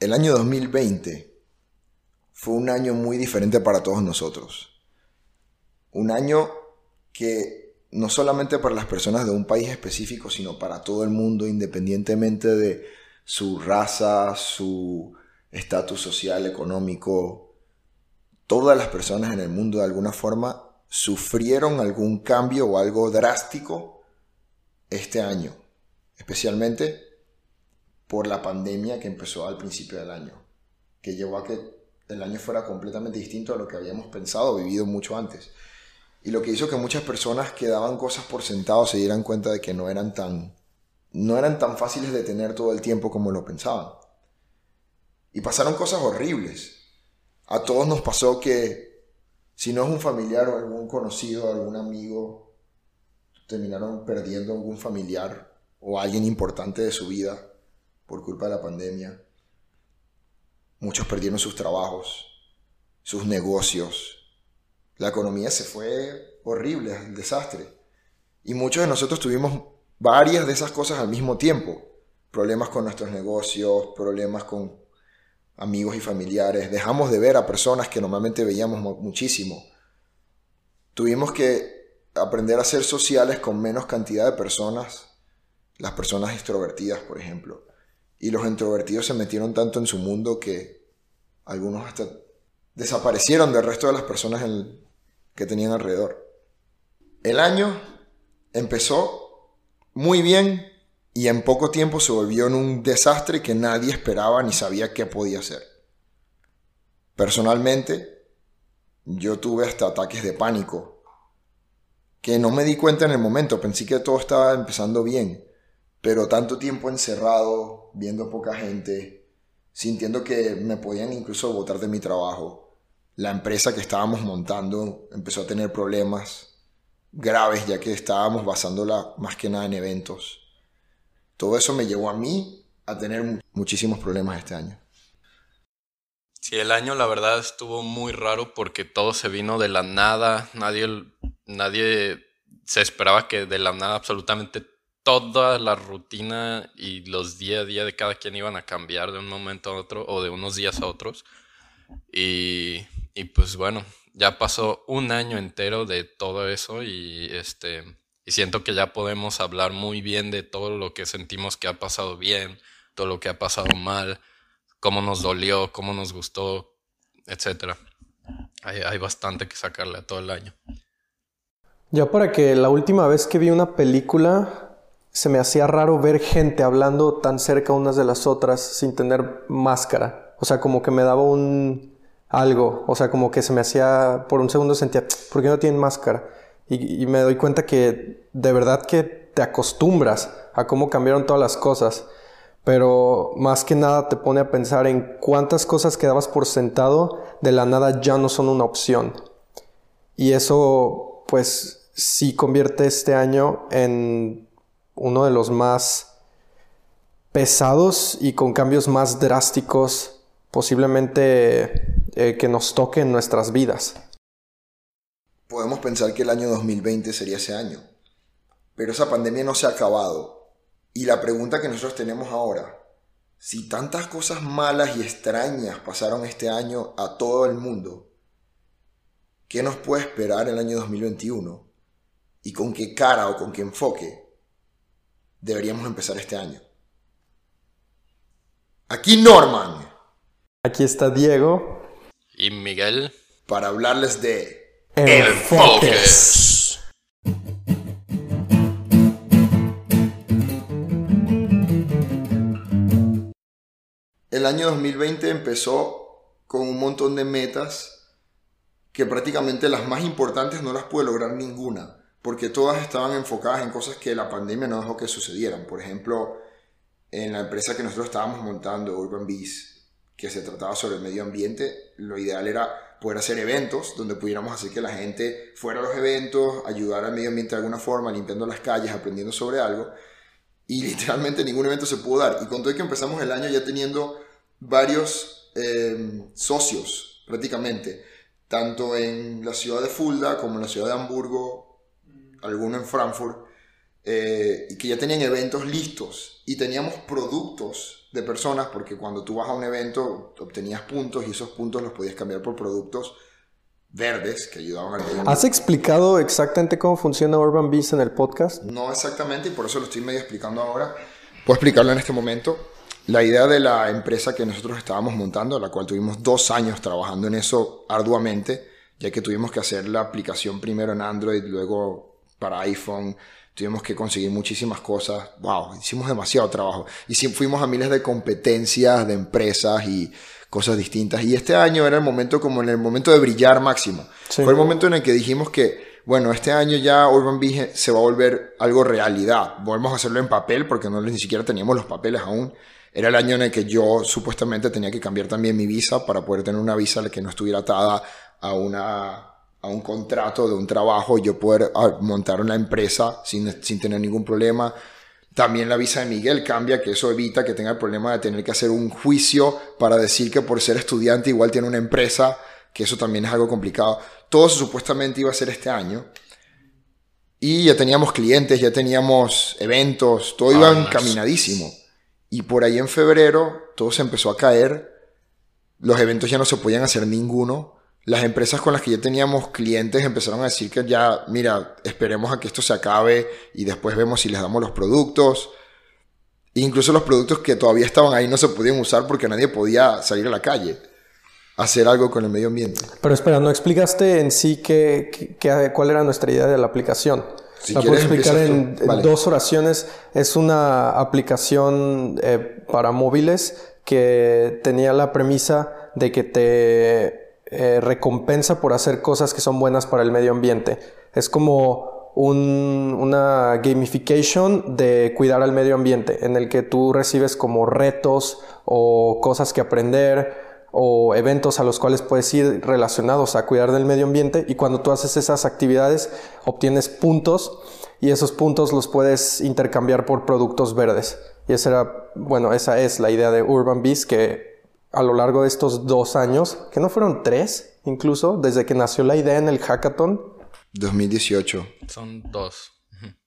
El año 2020 fue un año muy diferente para todos nosotros. Un año que no solamente para las personas de un país específico, sino para todo el mundo, independientemente de su raza, su estatus social, económico, todas las personas en el mundo de alguna forma sufrieron algún cambio o algo drástico este año, especialmente por la pandemia que empezó al principio del año, que llevó a que el año fuera completamente distinto a lo que habíamos pensado vivido mucho antes. Y lo que hizo que muchas personas que daban cosas por sentado se dieran cuenta de que no eran tan, no eran tan fáciles de tener todo el tiempo como lo pensaban. Y pasaron cosas horribles. A todos nos pasó que si no es un familiar o algún conocido, algún amigo, terminaron perdiendo algún familiar o alguien importante de su vida por culpa de la pandemia. Muchos perdieron sus trabajos, sus negocios. La economía se fue horrible, desastre. Y muchos de nosotros tuvimos varias de esas cosas al mismo tiempo. Problemas con nuestros negocios, problemas con amigos y familiares. Dejamos de ver a personas que normalmente veíamos muchísimo. Tuvimos que aprender a ser sociales con menos cantidad de personas. Las personas extrovertidas, por ejemplo. Y los introvertidos se metieron tanto en su mundo que algunos hasta desaparecieron del resto de las personas que tenían alrededor. El año empezó muy bien y en poco tiempo se volvió en un desastre que nadie esperaba ni sabía qué podía hacer. Personalmente, yo tuve hasta ataques de pánico, que no me di cuenta en el momento, pensé que todo estaba empezando bien, pero tanto tiempo encerrado, viendo poca gente, sintiendo que me podían incluso botar de mi trabajo. La empresa que estábamos montando empezó a tener problemas graves ya que estábamos basándola más que nada en eventos. Todo eso me llevó a mí a tener muchísimos problemas este año. Sí, el año la verdad estuvo muy raro porque todo se vino de la nada, nadie, nadie se esperaba que de la nada absolutamente toda la rutina y los día a día de cada quien iban a cambiar de un momento a otro o de unos días a otros. Y, y pues bueno, ya pasó un año entero de todo eso y este y siento que ya podemos hablar muy bien de todo lo que sentimos que ha pasado bien, todo lo que ha pasado mal, cómo nos dolió, cómo nos gustó, etcétera. Hay, hay bastante que sacarle a todo el año. Ya para que la última vez que vi una película se me hacía raro ver gente hablando tan cerca unas de las otras sin tener máscara. O sea, como que me daba un algo. O sea, como que se me hacía, por un segundo sentía, ¿por qué no tienen máscara? Y, me doy cuenta que de verdad que te acostumbras a cómo cambiaron todas las cosas. Pero más que nada te pone a pensar en cuántas cosas que dabas por sentado de la nada ya no son una opción. Y eso, pues, sí convierte este año en uno de los más pesados y con cambios más drásticos posiblemente eh, que nos toque en nuestras vidas. Podemos pensar que el año 2020 sería ese año, pero esa pandemia no se ha acabado. Y la pregunta que nosotros tenemos ahora, si tantas cosas malas y extrañas pasaron este año a todo el mundo, ¿qué nos puede esperar el año 2021? ¿Y con qué cara o con qué enfoque deberíamos empezar este año. Aquí Norman. Aquí está Diego. Y Miguel. Para hablarles de Enfoques. El año 2020 empezó con un montón de metas que prácticamente las más importantes no las pude lograr ninguna porque todas estaban enfocadas en cosas que la pandemia no dejó que sucedieran. Por ejemplo, en la empresa que nosotros estábamos montando, Urban Bees, que se trataba sobre el medio ambiente, lo ideal era poder hacer eventos donde pudiéramos hacer que la gente fuera a los eventos, ayudar al medio ambiente de alguna forma, limpiando las calles, aprendiendo sobre algo. Y literalmente ningún evento se pudo dar. Y con todo que empezamos el año ya teniendo varios eh, socios, prácticamente, tanto en la ciudad de Fulda como en la ciudad de Hamburgo, alguno en Frankfurt, eh, y que ya tenían eventos listos y teníamos productos de personas porque cuando tú vas a un evento obtenías puntos y esos puntos los podías cambiar por productos verdes que ayudaban al. ¿Has explicado exactamente cómo funciona Urban Bees en el podcast? No exactamente y por eso lo estoy medio explicando ahora. Puedo explicarlo en este momento. La idea de la empresa que nosotros estábamos montando, la cual tuvimos dos años trabajando en eso arduamente, ya que tuvimos que hacer la aplicación primero en Android, luego para iPhone, tuvimos que conseguir muchísimas cosas. Wow, hicimos demasiado trabajo. Y sí, fuimos a miles de competencias de empresas y cosas distintas. Y este año era el momento como en el momento de brillar máximo. Sí. Fue el momento en el que dijimos que, bueno, este año ya Urban Bee se va a volver algo realidad. Volvemos a hacerlo en papel porque no ni siquiera teníamos los papeles aún. Era el año en el que yo supuestamente tenía que cambiar también mi visa para poder tener una visa que no estuviera atada a una a un contrato de un trabajo yo poder ah, montar una empresa sin, sin tener ningún problema. También la visa de Miguel cambia, que eso evita que tenga el problema de tener que hacer un juicio para decir que por ser estudiante igual tiene una empresa, que eso también es algo complicado. Todo eso supuestamente iba a ser este año. Y ya teníamos clientes, ya teníamos eventos, todo iba Ah, encaminadísimo. Y por ahí en febrero todo se empezó a caer, los eventos ya no se podían hacer ninguno. Las empresas con las que ya teníamos clientes empezaron a decir que ya, mira, esperemos a que esto se acabe y después vemos si les damos los productos. Incluso los productos que todavía estaban ahí no se podían usar porque nadie podía salir a la calle a hacer algo con el medio ambiente. Pero espera, no explicaste en sí qué- qué- cuál era nuestra idea de la aplicación. Si la puedo explicar en, Vale. dos oraciones. Es una aplicación eh, para móviles que tenía la premisa de que te eh, recompensa por hacer cosas que son buenas para el medio ambiente. Es como un- una gamification de cuidar al medio ambiente, en el que tú recibes como retos o cosas que aprender o eventos a los cuales puedes ir relacionados a cuidar del medio ambiente y cuando tú haces esas actividades obtienes puntos y esos puntos los puedes intercambiar por productos verdes. Y esa era, bueno, esa es la idea de Urban Bees que a lo largo de estos dos años, que no fueron tres incluso, desde que nació la idea en el hackathon, 2018. Son dos.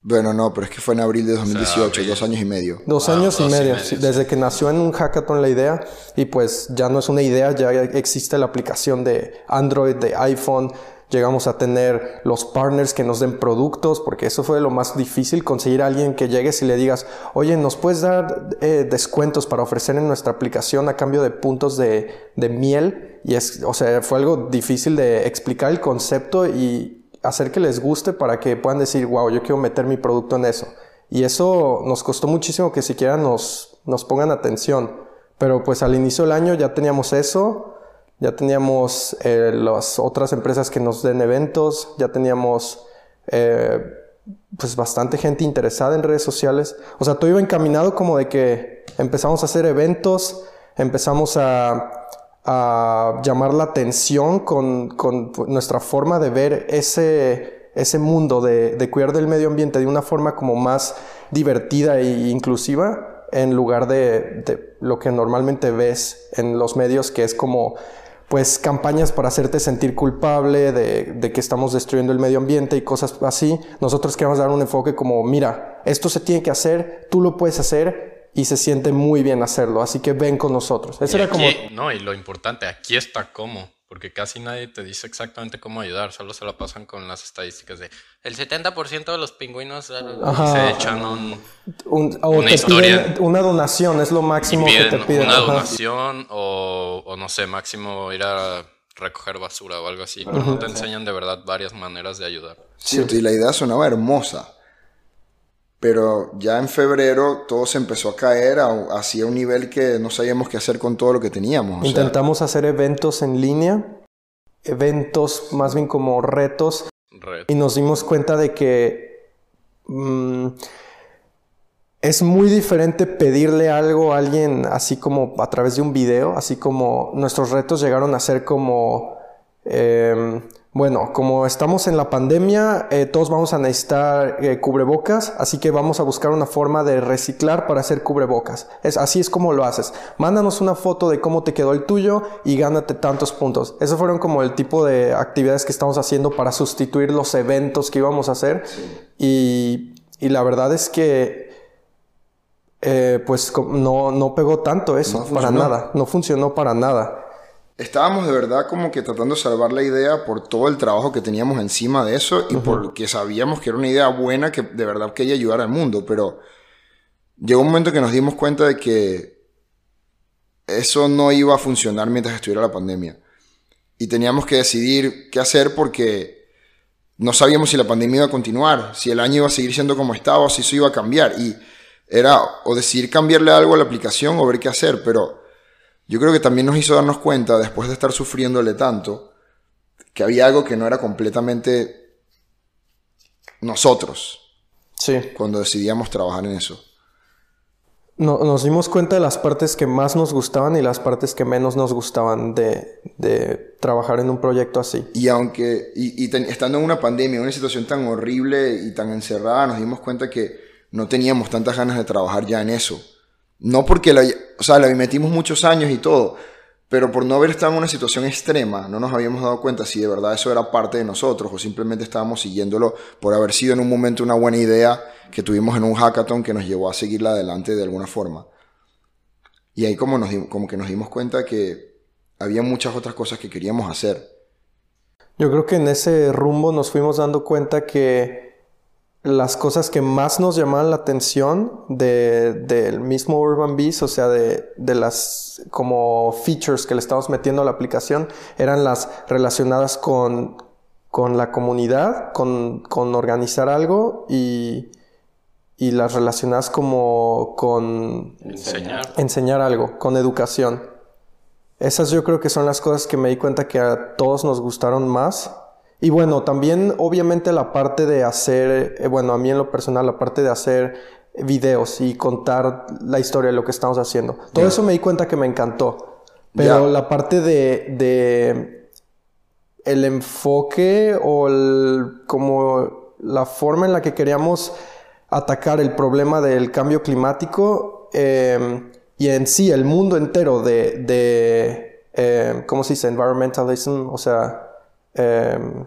Bueno, no, pero es que fue en abril de 2018, abril. dos años y medio. Dos Wow, años y dos y medio, medio, sí, sí. desde que nació en un hackathon la idea y pues ya no es una idea, ya existe la aplicación de Android, de iPhone, llegamos a tener los partners que nos den productos, porque eso fue lo más difícil, conseguir a alguien que llegues y le digas, oye, ¿nos puedes dar eh, descuentos para ofrecer en nuestra aplicación a cambio de puntos de, de miel? Y es, o sea, fue algo difícil de explicar el concepto y hacer que les guste para que puedan decir, wow, yo quiero meter mi producto en eso. Y eso nos costó muchísimo que siquiera nos, nos pongan atención. Pero pues al inicio del año ya teníamos eso, ya teníamos eh, las otras empresas que nos den eventos, ya teníamos eh, pues bastante gente interesada en redes sociales. O sea, todo iba encaminado como de que empezamos a hacer eventos, empezamos a, llamar la atención con, con nuestra forma de ver ese, ese mundo de, de cuidar del medio ambiente de una forma como más divertida e inclusiva en lugar de, de lo que normalmente ves en los medios que es como pues campañas para hacerte sentir culpable de, de, que estamos destruyendo el medio ambiente y cosas así. Nosotros queremos dar un enfoque como, mira, esto se tiene que hacer, tú lo puedes hacer y se siente muy bien hacerlo, así que ven con nosotros. Eso Y era como... No, y lo importante, aquí está cómo, porque casi nadie te dice exactamente cómo ayudar, solo se la pasan con las estadísticas de el 70% de los pingüinos Ajá. se echan un, un- o una te historia. piden una donación, es lo máximo que te piden. una ajá. donación o, o no sé, máximo ir a recoger basura o algo así, pero no te enseñan de verdad varias maneras de ayudar. Cierto, y la idea sonaba hermosa. Pero ya en febrero todo se empezó a caer a- hacia un nivel que no sabíamos qué hacer con todo lo que teníamos. o sea, Intentamos hacer eventos en línea, eventos más bien como retos Red. y nos dimos cuenta de que mm, es muy diferente pedirle algo a alguien así como a través de un video, así como nuestros retos llegaron a ser como, em, bueno, como estamos en la pandemia, eh, todos vamos a necesitar eh, cubrebocas, así que vamos a buscar una forma de reciclar para hacer cubrebocas. Es, así es como lo haces. Mándanos una foto de cómo te quedó el tuyo y gánate tantos puntos. Esos fueron como el tipo de actividades que estamos haciendo para sustituir los eventos que íbamos a hacer. Y, y la verdad es que eh, pues no, no pegó tanto eso, para nada, no funcionó para nada. Estábamos de verdad como que tratando de salvar la idea por todo el trabajo que teníamos encima de eso y porque sabíamos que era una idea buena que de verdad quería ayudar al mundo, pero llegó un momento que nos dimos cuenta de que eso no iba a funcionar mientras estuviera la pandemia. Y teníamos que decidir qué hacer porque no sabíamos si la pandemia iba a continuar, si el año iba a seguir siendo como estaba o si eso iba a cambiar. Y era o decidir cambiarle algo a la aplicación o ver qué hacer, pero yo creo que también nos hizo darnos cuenta, después de estar sufriéndole tanto, que había algo que no era completamente nosotros. Sí. Cuando decidíamos trabajar en eso nos dimos cuenta de las partes que más nos gustaban y las partes que menos nos gustaban de, trabajar en un proyecto así. Y aunque, y, estando en una pandemia, en una situación tan horrible y tan encerrada, nos dimos cuenta que no teníamos tantas ganas de trabajar ya en eso. No porque, la, o sea, le metimos muchos años y todo, pero por no haber estado en una situación extrema, no nos habíamos dado cuenta si de verdad eso era parte de nosotros o simplemente estábamos siguiéndolo por haber sido en un momento una buena idea que tuvimos en un hackathon que nos llevó a seguirla adelante de alguna forma. Y ahí como, nos, como que nos dimos cuenta que había muchas otras cosas que queríamos hacer. Yo creo que en ese rumbo nos fuimos dando cuenta que las cosas que más nos llamaban la atención del mismo Urban Bees, o sea, de, las como features que le estamos metiendo a la aplicación, eran las relacionadas con, la comunidad, con, organizar algo y, y, las relacionadas como con enseñar. enseñar algo, con educación. Esas yo creo que son las cosas que me di cuenta que a todos nos gustaron más y bueno, también obviamente la parte de hacer, eh, bueno, a mí en lo personal, la parte de hacer videos y contar la historia de lo que estamos haciendo. Todo eso me di cuenta que me encantó. Pero la parte de, de, el enfoque o como la forma en la que queríamos atacar el problema del cambio climático em, y en sí el mundo entero de, de em, ¿cómo se dice? Environmentalism, o sea, Em,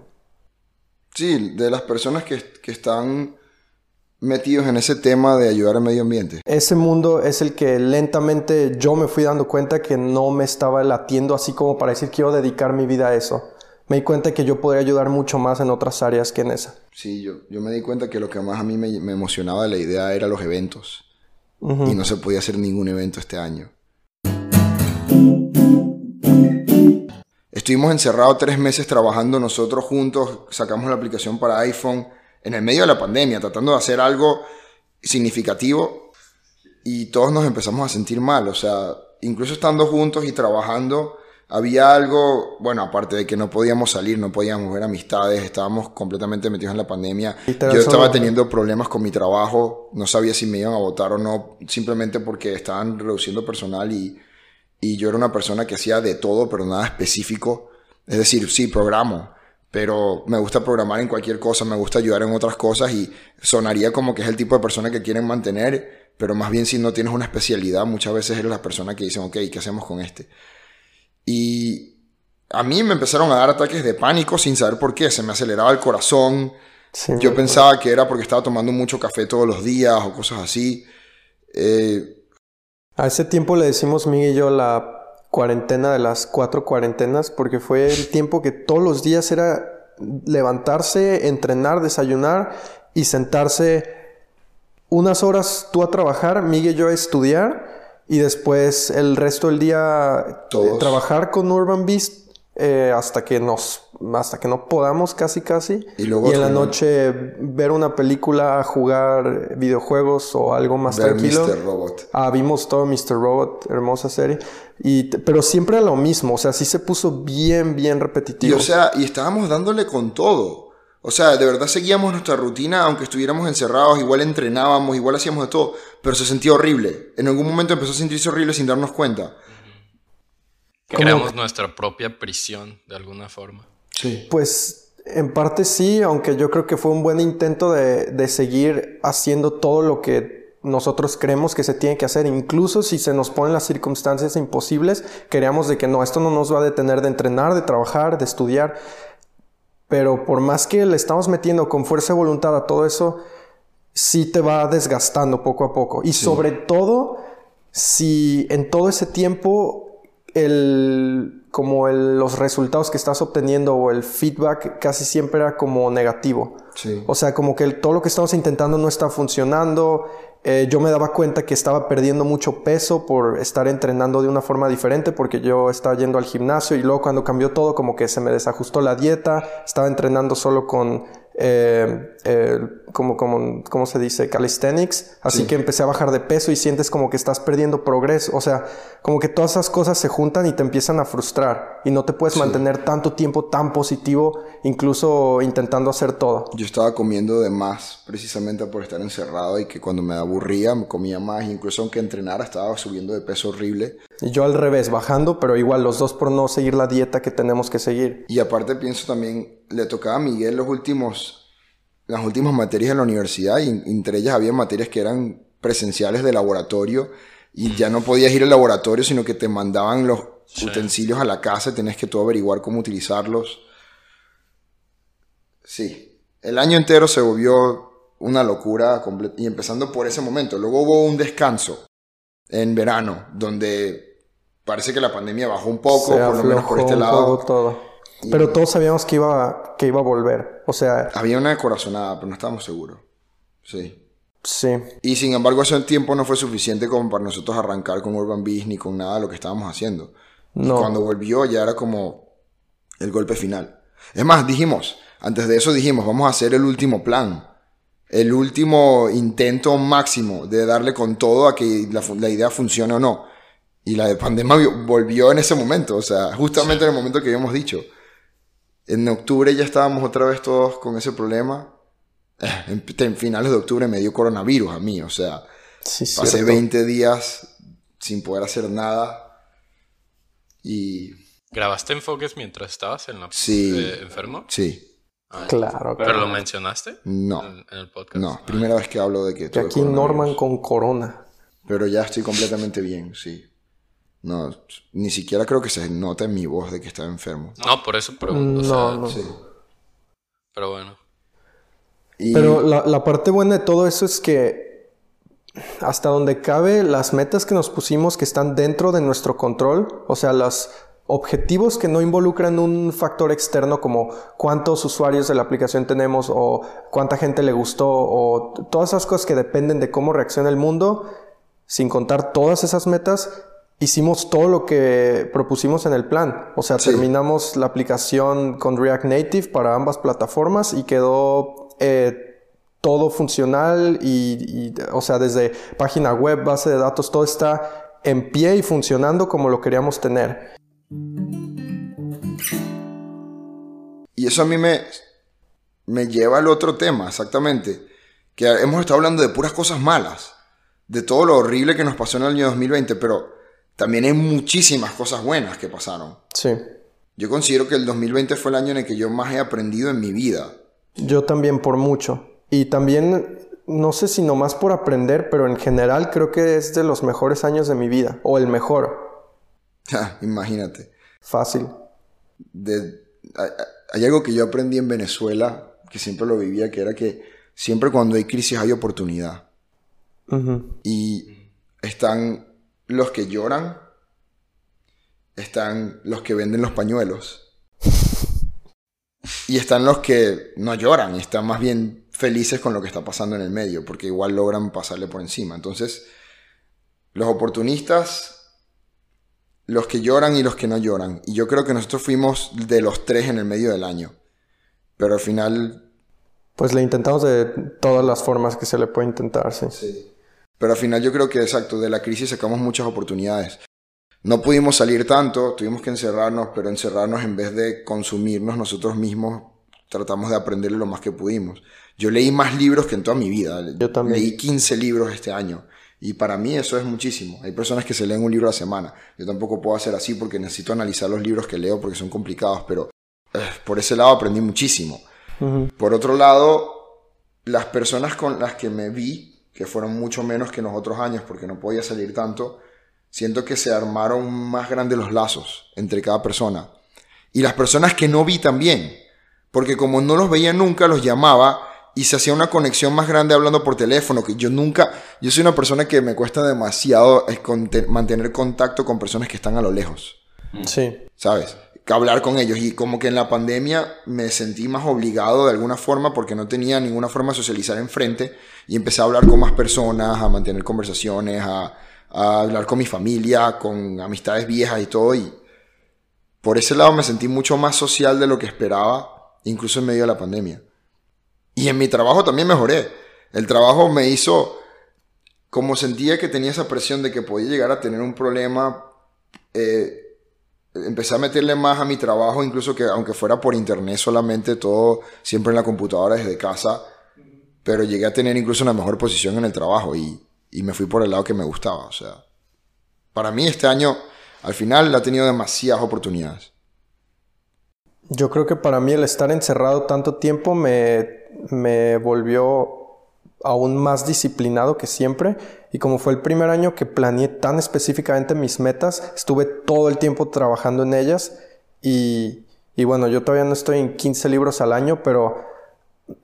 sí, de las personas que, están metidos en ese tema de ayudar al medio ambiente. Ese mundo es el que lentamente yo me fui dando cuenta que no me estaba latiendo así como para decir quiero dedicar mi vida a eso. Me di cuenta que yo podría ayudar mucho más en otras áreas que en esa. Sí, yo, yo me di cuenta que lo que más a mí me, emocionaba de la idea era los eventos. Y no se podía hacer ningún evento este año. Estuvimos encerrados tres meses trabajando nosotros juntos, sacamos la aplicación para iPhone en el medio de la pandemia, tratando de hacer algo significativo y todos nos empezamos a sentir mal, o sea, incluso estando juntos y trabajando, había algo, bueno, aparte de que no podíamos salir, no podíamos ver amistades, estábamos completamente metidos en la pandemia. Yo estaba teniendo problemas con mi trabajo, no sabía si me iban a votar o no, simplemente porque estaban reduciendo personal y y yo era una persona que hacía de todo, pero nada específico. Es decir, sí, programo, pero me gusta programar en cualquier cosa, me gusta ayudar en otras cosas y sonaría como que es el tipo de persona que quieren mantener, pero más bien si no tienes una especialidad, muchas veces eres la persona que dicen, ok, ¿qué hacemos con este? Y a mí me empezaron a dar ataques de pánico sin saber por qué, se me aceleraba el corazón, yo pensaba que era porque estaba tomando mucho café todos los días o cosas así. Eh, a ese tiempo le decimos Miguel y yo la cuarentena de las cuatro cuarentenas porque fue el tiempo que todos los días era levantarse, entrenar, desayunar y sentarse unas horas tú a trabajar, Miguel y yo a estudiar y después el resto del día eh, trabajar con Urban Beast eh, hasta que nos hasta que no podamos casi casi y, luego en la noche ver una película jugar videojuegos o algo más ver tranquilo Mr. Robot ah vimos todo Mr. Robot hermosa serie y pero siempre lo mismo o sea sí se puso bien bien repetitivo y o sea y estábamos dándole con todo o sea, de verdad seguíamos nuestra rutina, aunque estuviéramos encerrados, igual entrenábamos, igual hacíamos de todo, pero se sentía horrible. En algún momento empezó a sentirse horrible sin darnos cuenta. Creamos nuestra propia prisión de alguna forma. Sí. Pues en parte sí, aunque yo creo que fue un buen intento de, seguir haciendo todo lo que nosotros creemos que se tiene que hacer, incluso si se nos ponen las circunstancias imposibles, queríamos de que no, esto no nos va a detener de entrenar, de trabajar, de estudiar, pero por más que le estamos metiendo con fuerza de voluntad a todo eso, sí te va desgastando poco a poco. Y sobre todo, si en todo ese tiempo el, como los resultados que estás obteniendo o el feedback casi siempre era como negativo. O sea, como que todo lo que estamos intentando no está funcionando, eh, yo me daba cuenta que estaba perdiendo mucho peso por estar entrenando de una forma diferente porque yo estaba yendo al gimnasio y luego cuando cambió todo como que se me desajustó la dieta, estaba entrenando solo con eh, eh, como, como, ¿cómo se dice? Calisthenics. Así que empecé a bajar de peso y sientes como que estás perdiendo progreso. O sea, como que todas esas cosas se juntan y te empiezan a frustrar. Y no te puedes mantener tanto tiempo tan positivo, incluso intentando hacer todo. Yo estaba comiendo de más precisamente por estar encerrado y que cuando me aburría me comía más. Incluso aunque entrenara estaba subiendo de peso horrible. Y yo al revés, bajando, pero igual los dos por no seguir la dieta que tenemos que seguir. Y aparte pienso también, le tocaba a Miguel los últimos, las últimas materias en la universidad y entre ellas había materias que eran presenciales de laboratorio y ya no podías ir al laboratorio, sino que te mandaban los utensilios a la casa y tenías que tú averiguar cómo utilizarlos. Sí, el año entero se volvió una locura y empezando por ese momento. Luego hubo un descanso en verano, donde parece que la pandemia bajó un poco, por lo menos por este lado. Todo. Pero todos sabíamos que iba, que iba a volver. O sea. Había una corazonada, pero no estábamos seguros. Sí. Sí. Y sin embargo, ese tiempo no fue suficiente como para nosotros arrancar con Urban Beast ni con nada de lo que estábamos haciendo. No. Cuando volvió ya era como el golpe final. Es más, dijimos, antes de eso dijimos, vamos a hacer el último plan el último intento máximo de darle con todo a que la, idea funcione o no. Y la de pandemia volvió en ese momento, o sea, justamente en el momento que habíamos dicho. En octubre ya estábamos otra vez todos con ese problema. Eh, en, finales de octubre me dio coronavirus a mí, o sea, pasé 20 días sin poder hacer nada. Y... ¿Grabaste enfoques mientras estabas en la, eh, enfermo? Sí. Ah, claro, ¿Pero lo mencionaste? No. En, el podcast. No, primera vez que hablo de que. Que aquí Norman con corona. Pero ya estoy completamente bien, sí. No, ni siquiera creo que se nota en mi voz de que estaba enfermo. No, por eso pregunto. No, no. Sí. Pero bueno. Pero la, la parte buena de todo eso es que hasta donde cabe, las metas que nos pusimos que están dentro de nuestro control, o sea, las objetivos que no involucran un factor externo como cuántos usuarios de la aplicación tenemos o cuánta gente le gustó o todas esas cosas que dependen de cómo reacciona el mundo, sin contar todas esas metas, hicimos todo lo que propusimos en el plan. O sea, terminamos la aplicación con React Native para ambas plataformas y quedó eh, todo funcional y, o sea, desde página web, base de datos, todo está en pie y funcionando como lo queríamos tener. Y eso a mí me, me lleva al otro tema, exactamente. Que hemos estado hablando de puras cosas malas, de todo lo horrible que nos pasó en el año 2020, pero también hay muchísimas cosas buenas que pasaron. Sí. Yo considero que el 2020 fue el año en el que yo más he aprendido en mi vida. Yo también por mucho. Y también, no sé si nomás por aprender, pero en general creo que es de los mejores años de mi vida, o el mejor. imagínate. Fácil. hay, algo que yo aprendí en Venezuela, que siempre lo vivía, que era que siempre cuando hay crisis hay oportunidad. Y están los que lloran, están los que venden los pañuelos. y están los que no lloran y están más bien felices con lo que está pasando en el medio, porque igual logran pasarle por encima. Entonces, los oportunistas los que lloran y los que no lloran. Y yo creo que nosotros fuimos de los tres en el medio del año. Pero al final... Pues le intentamos de todas las formas que se le puede intentar, sí. Sí. Pero al final yo creo que, exacto, de la crisis sacamos muchas oportunidades. No pudimos salir tanto, tuvimos que encerrarnos, pero encerrarnos en vez de consumirnos nosotros mismos, tratamos de aprender lo más que pudimos. Yo leí más libros que en toda mi vida. Yo también. Leí 15 libros este año. Y para mí eso es muchísimo. Hay personas que se leen un libro a la semana. Yo tampoco puedo hacer así porque necesito analizar los libros que leo porque son complicados, pero eh, por ese lado aprendí muchísimo. Por otro lado, las personas con las que me vi, que fueron mucho menos que en los otros años porque no podía salir tanto, siento que se armaron más grandes los lazos entre cada persona. Y las personas que no vi también, porque como no los veía nunca, los llamaba y se hacía una conexión más grande hablando por teléfono, que yo nunca, yo soy una persona que me cuesta demasiado mantener contacto con personas que están a lo lejos. Sí. ¿Sabes? Hablar con ellos y como que en la pandemia me sentí más obligado de alguna forma porque no tenía ninguna forma de socializar enfrente y empecé a hablar con más personas, a mantener conversaciones, a, a hablar con mi familia, con amistades viejas y todo y por ese lado me sentí mucho más social de lo que esperaba, incluso en medio de la pandemia. Y en mi trabajo también mejoré. El trabajo me hizo, como sentía que tenía esa presión de que podía llegar a tener un problema, eh, empecé a meterle más a mi trabajo, incluso que aunque fuera por internet solamente, todo siempre en la computadora desde casa, pero llegué a tener incluso una mejor posición en el trabajo y, y me fui por el lado que me gustaba. O sea, para mí este año al final ha tenido demasiadas oportunidades. Yo creo que para mí el estar encerrado tanto tiempo me, me volvió aún más disciplinado que siempre. Y como fue el primer año que planeé tan específicamente mis metas, estuve todo el tiempo trabajando en ellas. Y, y bueno, yo todavía no estoy en 15 libros al año, pero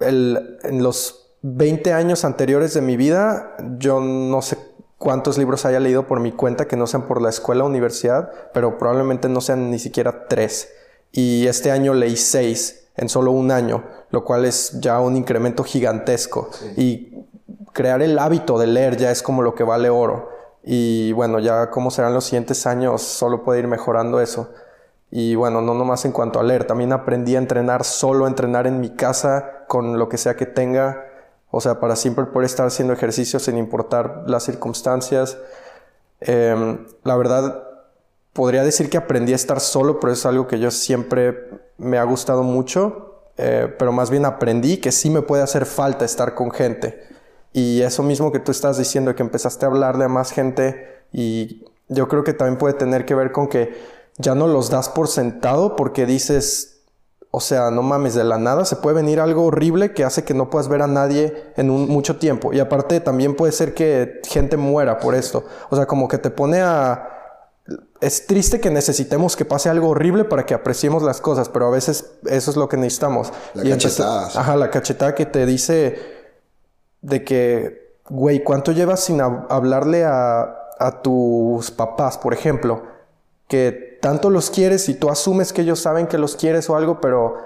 en los 20 años anteriores de mi vida yo no sé cuántos libros haya leído por mi cuenta que no sean por la escuela o universidad, pero probablemente no sean ni siquiera tres. Y este año leí seis en solo un año, lo cual es ya un incremento gigantesco. Y crear el hábito de leer ya es como lo que vale oro. Y bueno, ya cómo serán los siguientes años, solo puede ir mejorando eso. Y bueno, no nomás en cuanto a leer, también aprendí a entrenar solo, a entrenar en mi casa con lo que sea que tenga o sea, para siempre poder estar haciendo ejercicio sin importar las circunstancias. Em, la verdad, podría decir que aprendí a estar solo, pero es algo que yo siempre me ha gustado mucho. Eh, pero más bien aprendí que sí me puede hacer falta estar con gente. Y eso mismo que tú estás diciendo, que empezaste a hablarle a más gente y yo creo que también puede tener que ver con que ya no los das por sentado porque dices, o sea, no mames, de la nada se puede venir algo horrible que hace que no puedas ver a nadie en un, mucho tiempo. Y aparte también puede ser que gente muera por esto. O sea, como que te pone a... Es triste que necesitemos que pase algo horrible para que apreciemos las cosas, pero a veces eso es lo que necesitamos. La cachetada. Ajá, la cachetada que te dice de que, güey, ¿cuánto llevas sin hablarle a, a tus papás, por ejemplo? Que tanto los quieres y tú asumes que ellos saben que los quieres o algo, pero,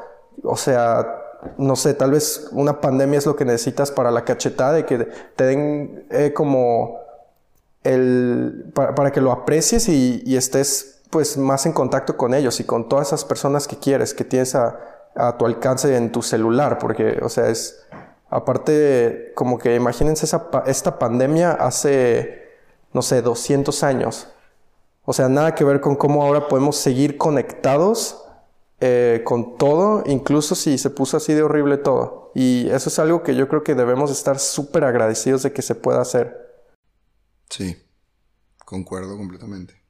o sea, no sé, tal vez una pandemia es lo que necesitas para la cachetada, de que te den eh, como para, que lo aprecies y, estés pues más en contacto con ellos y con todas esas personas que quieres, que tienes a, a tu alcance en tu celular, porque, o sea, es, aparte, como que imagínense esa, esta pandemia hace, no sé, 200 años. O sea, nada que ver con cómo ahora podemos seguir conectados eh, con todo, incluso si se puso así de horrible todo. Y eso es algo que yo creo que debemos estar súper agradecidos de que se pueda hacer. Sí, concuerdo completamente.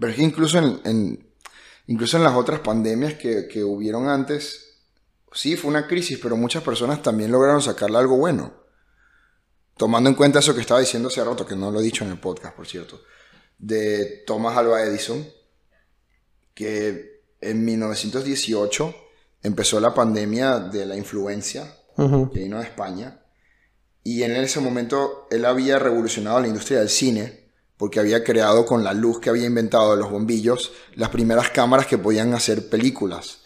Pero es que incluso en, incluso en las otras pandemias que, que hubieron antes, sí, fue una crisis, pero muchas personas también lograron sacarle algo bueno tomando en cuenta eso que estaba diciendo hace rato, que no lo he dicho en el podcast, por cierto, de Thomas Alva Edison, que en 1918 empezó la pandemia de la influencia, que vino de España, y en ese momento él había revolucionado la industria del cine, porque había creado con la luz que había inventado de los bombillos las primeras cámaras que podían hacer películas.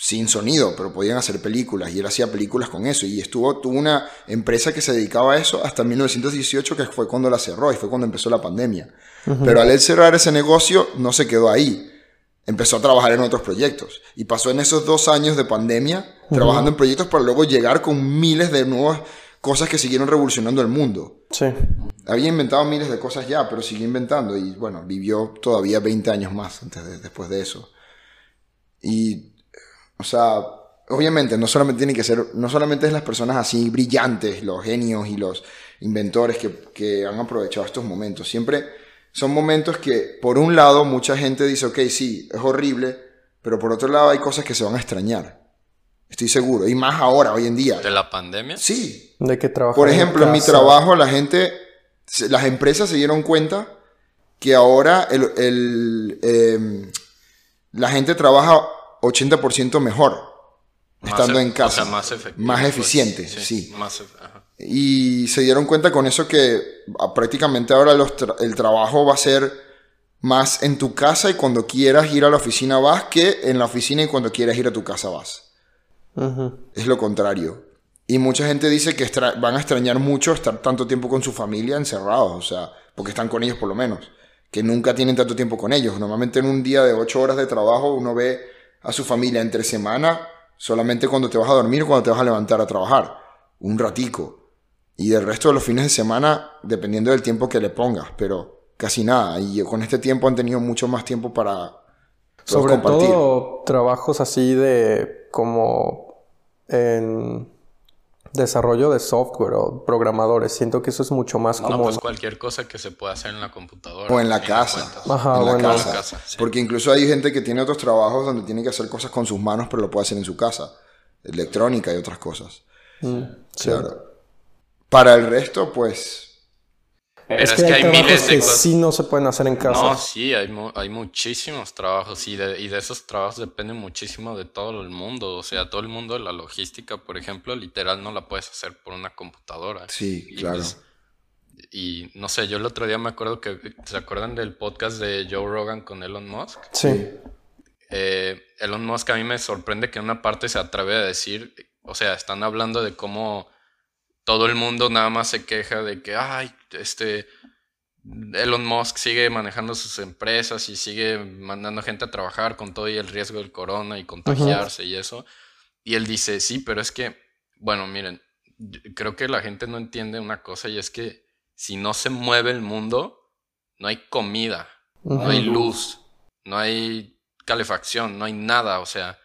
Sin sonido, pero podían hacer películas y él hacía películas con eso. Y estuvo tuvo una empresa que se dedicaba a eso hasta 1918 que fue cuando la cerró y fue cuando empezó la pandemia. Pero al él cerrar ese negocio no se quedó ahí. Empezó a trabajar en otros proyectos y pasó en esos dos años de pandemia trabajando en proyectos para luego llegar con miles de nuevas cosas que siguieron revolucionando el mundo. Sí. Había inventado miles de cosas ya, pero siguió inventando y bueno, vivió todavía 20 años más antes después de eso. Y o sea, obviamente no solamente tiene que ser, no solamente es las personas así brillantes, los genios y los inventores que, que han aprovechado estos momentos. Siempre son momentos que, por un lado, mucha gente dice, ok, sí, es horrible, pero por otro lado hay cosas que se van a extrañar. Estoy seguro. Y más ahora, hoy en día. ¿De la pandemia? Sí. ¿De qué trabajo? Por ejemplo, en, mi trabajo, la gente, las empresas se dieron cuenta que ahora el, el, em, la gente trabaja 80% mejor Más estando e- en casa. O sea, más efectivo. Más pues, eficiente, sí. Más ef- ajá. Y se dieron cuenta con eso que ah, prácticamente ahora los tra- el trabajo va a ser más en tu casa y cuando quieras ir a la oficina vas que en la oficina y cuando quieras ir a tu casa vas. Es lo contrario. Y mucha gente dice que van a extrañar mucho estar tanto tiempo con su familia encerrados, o sea, porque están con ellos por lo menos, que nunca tienen tanto tiempo con ellos. Normalmente en un día de ocho horas de trabajo uno ve a su familia entre semana solamente cuando te vas a dormir o cuando te vas a levantar a trabajar, un ratico. Y del resto de los fines de semana, dependiendo del tiempo que le pongas, pero casi nada. Y con este tiempo han tenido mucho más tiempo para Sobre compartir. todo trabajos así de como en desarrollo de software o programadores. Siento que eso es mucho más No, como... pues cualquier cosa que se pueda hacer en la computadora. O en la casa. Ajá, en la bueno. casa. En la casa, sí. Porque incluso hay gente que tiene otros trabajos donde tiene que hacer cosas con sus manos, pero lo puede hacer en su casa. Electrónica y otras cosas. Mm, sí. Para el resto, pues. Pero Es que, hay, miles trabajos de que cosas. sí no se pueden hacer en casa. No, sí, hay, mu- hay muchísimos trabajos y de, y de esos trabajos depende muchísimo de todo el mundo. O sea, todo el mundo de la logística, por ejemplo, literal no la puedes hacer por una computadora. Sí, Y, claro. pues, y no sé, yo el otro día me acuerdo que, ¿se acuerdan del podcast de Joe Rogan con Elon Musk? Sí. Eh, Elon Musk a mí me sorprende que en una parte se atreve a decir, o sea, están hablando de cómo todo el mundo nada más se queja de que, ay, este, Elon Musk sigue manejando sus empresas y sigue mandando gente a trabajar con todo y el riesgo del corona y contagiarse y eso. Y él dice, sí, pero es que, bueno, miren, creo que la gente no entiende una cosa y es que si no se mueve el mundo, no hay comida, no hay luz, no hay calefacción, no hay nada. O sea,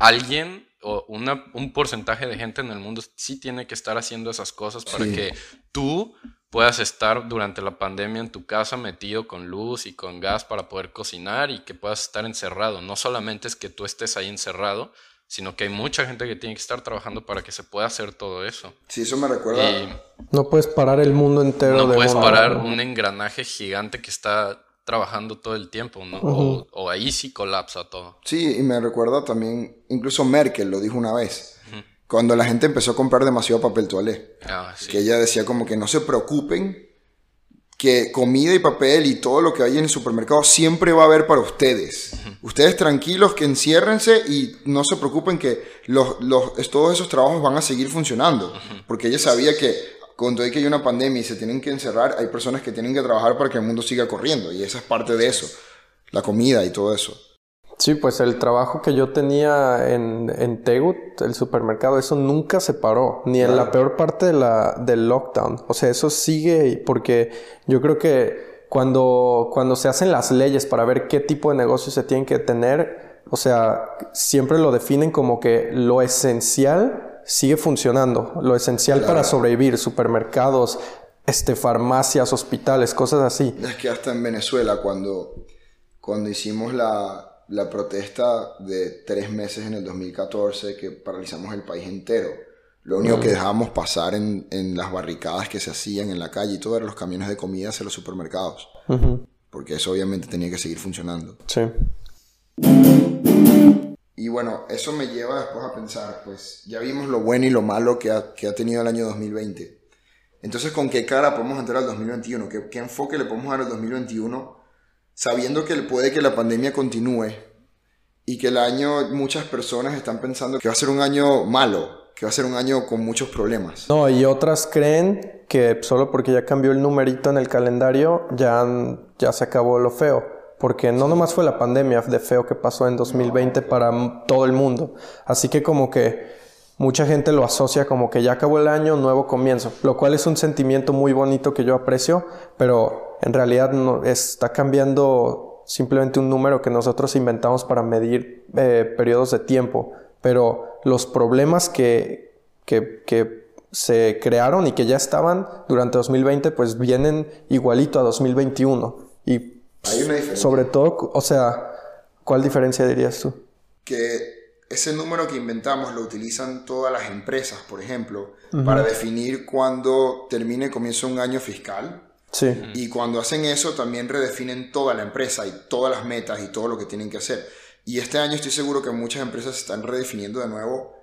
alguien o una, un porcentaje de gente en el mundo sí tiene que estar haciendo esas cosas para Sí. que tú puedas estar durante la pandemia en tu casa metido con luz y con gas para poder cocinar y que puedas estar encerrado. No solamente es que tú estés ahí encerrado, sino que hay mucha gente que tiene que estar trabajando para que se pueda hacer todo eso. Sí, eso me recuerda. Y No puedes parar el mundo entero no de puedes parar un engranaje gigante que está trabajando todo el tiempo, ¿no? Ujú. o, o ahí sí colapsa todo. Sí, y me recuerda también. Incluso Merkel lo dijo una vez. Cuando la gente empezó a comprar demasiado papel toalé. Ah, sí. Que ella decía como que no se preocupen. Que comida y papel y todo lo que hay en el supermercado siempre va a haber para ustedes. Ustedes tranquilos que enciérrense y no se preocupen que los, los, todos esos trabajos van a seguir funcionando. Porque ella sabía que cuando hay que hay una pandemia y se tienen que encerrar, hay personas que tienen que trabajar para que el mundo siga corriendo. Y esa es parte de eso. La comida y todo eso. Sí, pues el trabajo que yo tenía en, en Tegut, el supermercado, eso nunca se paró, ni en la peor parte de la, del lockdown. O sea, eso sigue porque yo creo que cuando, cuando se hacen las leyes para ver qué tipo de negocios se tienen que tener, o sea, siempre lo definen como que lo esencial sigue funcionando, lo esencial para sobrevivir, supermercados, este, farmacias, hospitales, cosas así. Es que hasta en Venezuela, cuando, cuando hicimos la, la protesta de tres meses en el 2014, que paralizamos el país entero, lo único que dejábamos pasar en, en las barricadas que se hacían en la calle y todo eran los camiones de comida hacia los supermercados. Porque eso obviamente tenía que seguir funcionando. Sí. Y bueno, eso me lleva después a pensar, pues ya vimos lo bueno y lo malo que ha, que ha tenido el año 2020. Entonces, ¿con qué cara podemos entrar al 2021? ¿Qué, enfoque le podemos dar al 2021? Sabiendo que puede que la pandemia continúe y que el año muchas personas están pensando que va a ser un año malo, que va a ser un año con muchos problemas. No, y otras creen que solo porque ya cambió el numerito en el calendario ya, ya se acabó lo feo. Porque no nomás fue la pandemia de feo que pasó en 2020 para todo el mundo. Así que como que mucha gente lo asocia como que ya acabó el año, nuevo comienzo. Lo cual es un sentimiento muy bonito que yo aprecio, pero en realidad no, está cambiando simplemente un número que nosotros inventamos para medir eh, periodos de tiempo. Pero los problemas que, que, que se crearon y que ya estaban durante 2020, pues vienen igualito a 2021. Y Hay una diferencia. sobre todo, o sea, ¿cuál diferencia dirías tú? que ese número que inventamos lo utilizan todas las empresas, por ejemplo, para definir cuándo termine y comienza un año fiscal. Sí, Y cuando hacen eso también redefinen toda la empresa y todas las metas y todo lo que tienen que hacer. Y este año estoy seguro que muchas empresas se están redefiniendo de nuevo,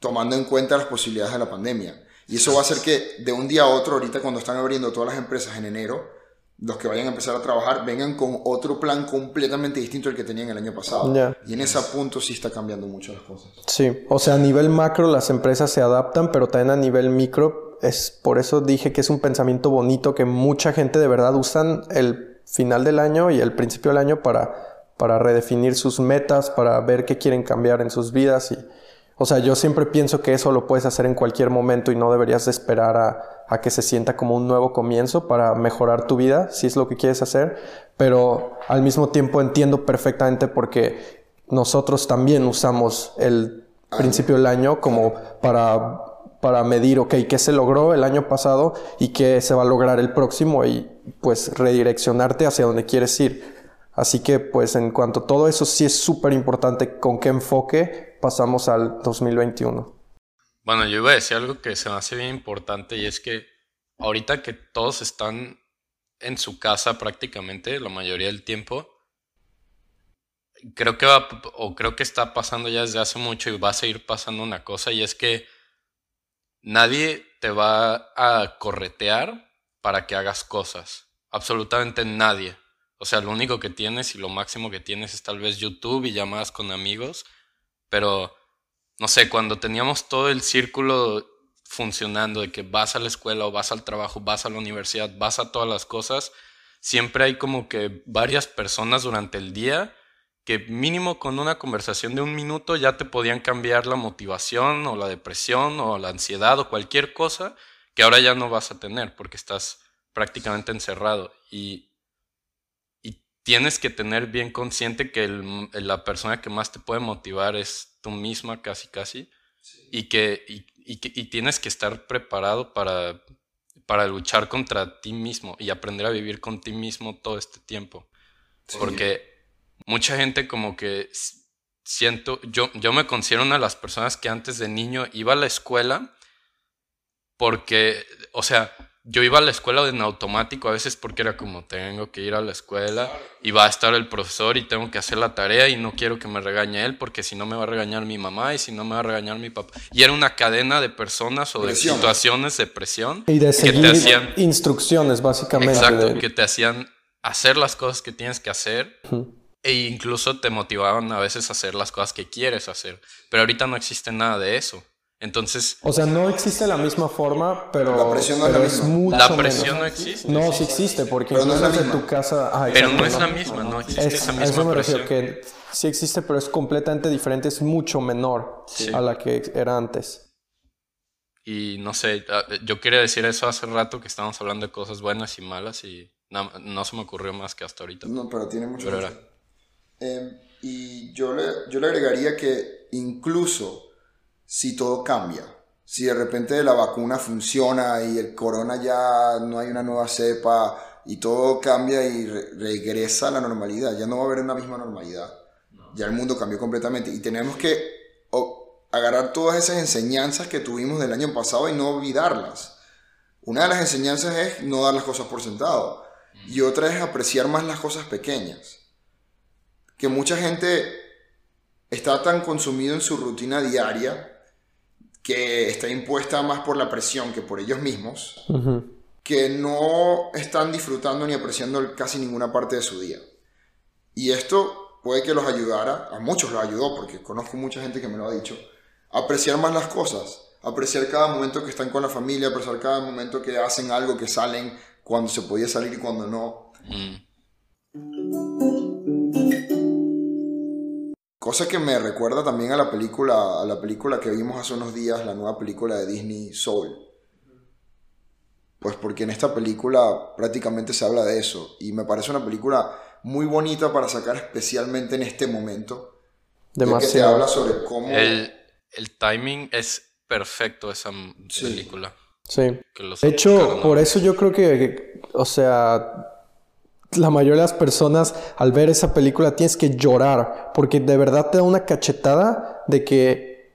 tomando en cuenta las posibilidades de la pandemia. Y eso va a hacer que de un día a otro, ahorita cuando están abriendo todas las empresas en enero, los que vayan a empezar a trabajar vengan con otro plan completamente distinto al que tenían el año pasado. Y en ese punto sí está cambiando mucho las cosas. Sí, o sea, a nivel macro las empresas se adaptan, pero también a nivel micro, es por eso dije que es un pensamiento bonito que mucha gente de verdad usan el final del año y el principio del año para, para redefinir sus metas, para ver qué quieren cambiar en sus vidas y o sea, yo siempre pienso que eso lo puedes hacer en cualquier momento y no deberías de esperar a, que se sienta como un nuevo comienzo para mejorar tu vida, si es lo que quieres hacer, pero al mismo tiempo entiendo perfectamente porque nosotros también usamos el principio del año como para, para medir, ok, qué se logró el año pasado y qué se va a lograr el próximo y pues redireccionarte hacia donde quieres ir. Así que pues en cuanto a todo eso sí es súper importante con qué enfoque pasamos al 2021. Bueno, yo iba a decir algo que se me hace bien importante y es que ahorita que todos están en su casa prácticamente la mayoría del tiempo, creo que va, o creo que está pasando ya desde hace mucho y va a seguir pasando una cosa y es que nadie te va a corretear para que hagas cosas. Absolutamente nadie. O sea, lo único que tienes y lo máximo que tienes es tal vez YouTube y llamadas con amigos. Pero, no sé, cuando teníamos todo el círculo funcionando de que vas a la escuela o vas al trabajo, vas a la universidad, vas a todas las cosas, siempre hay como que varias personas durante el día que mínimo con una conversación de un minuto ya te podían cambiar la motivación o la depresión o la ansiedad o cualquier cosa que ahora ya no vas a tener porque estás prácticamente encerrado. Y tienes que tener bien consciente que la persona que más te puede motivar es tú misma, casi, casi. Y, que, y, tienes que estar preparado para, para luchar contra ti mismo y aprender a vivir con ti mismo todo este tiempo. Porque mucha gente como que siento, yo, yo me considero una de las personas que antes de niño iba a la escuela porque, o sea, yo iba a la escuela en automático a veces porque era como tengo que ir a la escuela y va a estar el profesor y tengo que hacer la tarea y no quiero que me regañe él porque si no me va a regañar mi mamá y si no me va a regañar mi papá. Y era una cadena de personas o de situaciones de presión y de seguir que te hacían instrucciones básicamente. Exacto, que te hacían hacer las cosas que tienes que hacer. E incluso te motivaban a veces a hacer las cosas que quieres hacer. Pero ahorita no existe nada de eso. Entonces. O sea, no existe la misma forma, pero. La presión no es, mucho La presión no existe. No, sí existe, porque no es de tu casa. pero no es la misma, no existe esa misma eso me refiero que sí existe, pero es completamente diferente, es mucho menor a la que era antes. Y no sé, ah, yo quería decir eso hace rato que estábamos hablando de cosas buenas y malas y no, se me ocurrió más que hasta ahorita. No, pero tiene mucho. Pero eh, y yo le, yo le agregaría que incluso si todo cambia. Si de repente la vacuna funciona y el corona ya no hay una nueva cepa y todo cambia y regresa a la normalidad, ya no va a haber una misma normalidad. Ya el mundo cambió completamente y tenemos que agarrar todas esas enseñanzas que tuvimos del año pasado y no olvidarlas. Una de las enseñanzas es no dar las cosas por sentado y otra es apreciar más las cosas pequeñas. Que mucha gente está tan consumido en su rutina diaria que está impuesta más por la presión que por ellos mismos, que no están disfrutando ni apreciando casi ninguna parte de su día. Y esto puede que los ayudara, a muchos los ayudó, porque conozco mucha gente que me lo ha dicho, a apreciar más las cosas, apreciar cada momento que están con la familia, apreciar cada momento que hacen algo, que salen cuando se podía salir y cuando no. Cosa que me recuerda también a la película, a la película que vimos hace unos días, la nueva película de Disney Soul. Pues porque en esta película prácticamente se habla de eso. Y me parece una película muy bonita para sacar especialmente en este momento. Demasiado. habla sobre cómo... El, timing es perfecto esa película. Sí. De hecho, por eso yo creo que, o sea, la mayoría de las personas al ver esa película tienes que llorar porque de verdad te da una cachetada de que,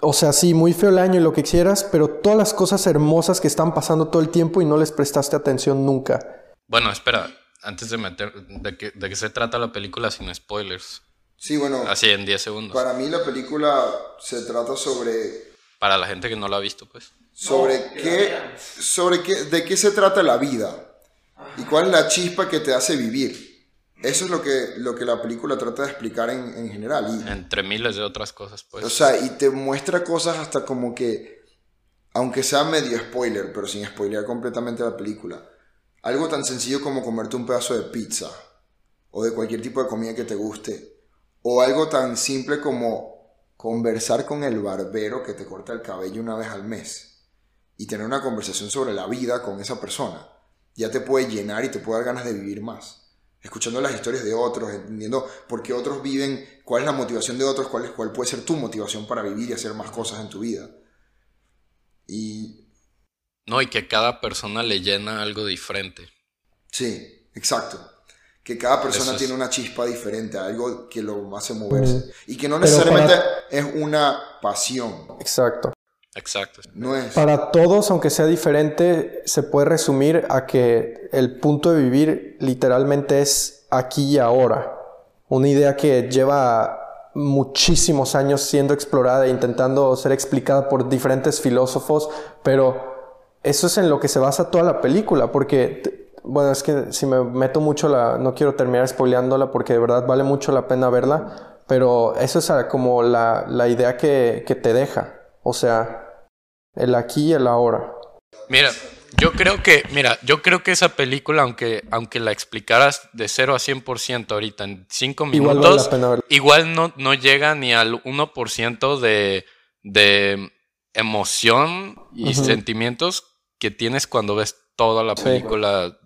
o sea, sí, muy feo el año y lo que quieras, pero todas las cosas hermosas que están pasando todo el tiempo y no les prestaste atención nunca. Bueno, espera, antes de meter, de, que, de qué se trata la película sin spoilers. Sí, bueno. Así en 10 segundos. Para mí la película se trata sobre... Para la gente que no la ha visto, pues. Sobre qué... Sobre qué... De qué se trata la vida. Y cuál es la chispa que te hace vivir. Eso es lo que, lo que la película trata de explicar en, en general. Y, Entre miles de otras cosas, pues. o sea, y te muestra cosas hasta como que... Aunque sea medio spoiler, pero sin spoilear completamente la película. Algo tan sencillo como comerte un pedazo de pizza. O de cualquier tipo de comida que te guste. O algo tan simple como conversar con el barbero que te corta el cabello una vez al mes. Y tener una conversación sobre la vida con esa persona. Ya te puede llenar y te puede dar ganas de vivir más. Escuchando las historias de otros, entendiendo por qué otros viven, cuál es la motivación de otros, cuál, es, cuál puede ser tu motivación para vivir y hacer más cosas en tu vida. Y No, y que cada persona le llena algo diferente. sí, exacto. Que cada persona es- tiene una chispa diferente, algo que lo hace moverse. Mm. Y que no necesariamente para- es una pasión. Exacto. Exacto. No es. Para todos, aunque sea diferente, se puede resumir a que el punto de vivir literalmente es aquí y ahora. Una idea que lleva muchísimos años siendo explorada e intentando ser explicada por diferentes filósofos, pero eso es en lo que se basa toda la película, porque, bueno, es que si me meto mucho la, no quiero terminar spoileándola porque de verdad vale mucho la pena verla, pero eso es como la, la idea que, que te deja, o sea, el aquí y el ahora. Mira, yo creo que, mira, yo creo que esa película, aunque, aunque la explicaras de 0 a 100% ahorita en 5 Igual minutos, vale igual no, no llega ni al 1% de, de emoción y sentimientos que tienes cuando ves toda la Sí. película,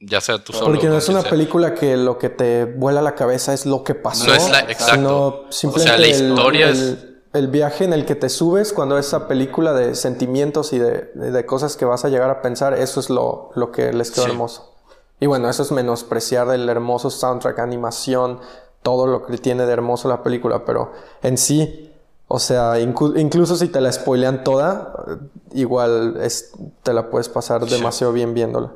ya sea tú solo. Porque no es una sea. película que lo que te vuela la cabeza es lo que pasó. No es la- exacto. Sino O simplemente sea, la el- historia es- el, el viaje en el que te subes cuando esa película de sentimientos y de, de- de cosas que vas a llegar a pensar, eso es lo, lo que les quedó Sí. hermoso. Y bueno, eso es menospreciar el hermoso soundtrack, animación, todo lo que tiene de hermoso la película, pero en sí, o sea, incluso si te la spoilean toda, igual es, te la puedes pasar Sí. demasiado bien viéndola.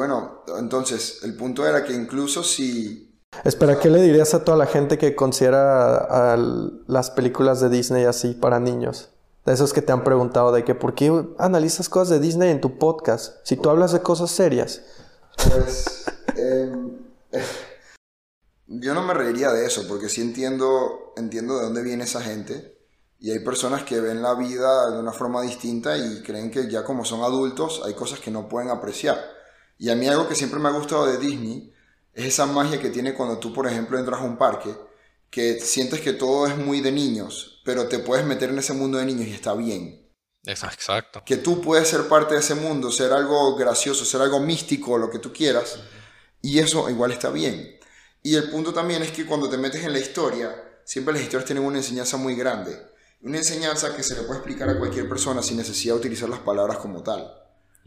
Bueno, entonces, el punto era que incluso si... Espera, ¿qué le dirías a toda la gente que considera a las películas de Disney así para niños? De esos que te han preguntado de que por qué analizas cosas de Disney en tu podcast si tú hablas de cosas serias. Pues... em, yo no me reiría de eso, porque sí entiendo, entiendo de dónde viene esa gente. Y hay personas que ven la vida de una forma distinta y creen que ya como son adultos hay cosas que no pueden apreciar. Y a mí algo que siempre me ha gustado de Disney es esa magia que tiene cuando tú, por ejemplo, entras a un parque, que sientes que todo es muy de niños, pero te puedes meter en ese mundo de niños y está bien. Exacto. Que tú puedes ser parte de ese mundo, ser algo gracioso, ser algo místico, lo que tú quieras, y eso igual está bien. Y el punto también es que cuando te metes en la historia, siempre las historias tienen una enseñanza muy grande. Una enseñanza que se le puede explicar a cualquier persona sin necesidad de utilizar las palabras como tal.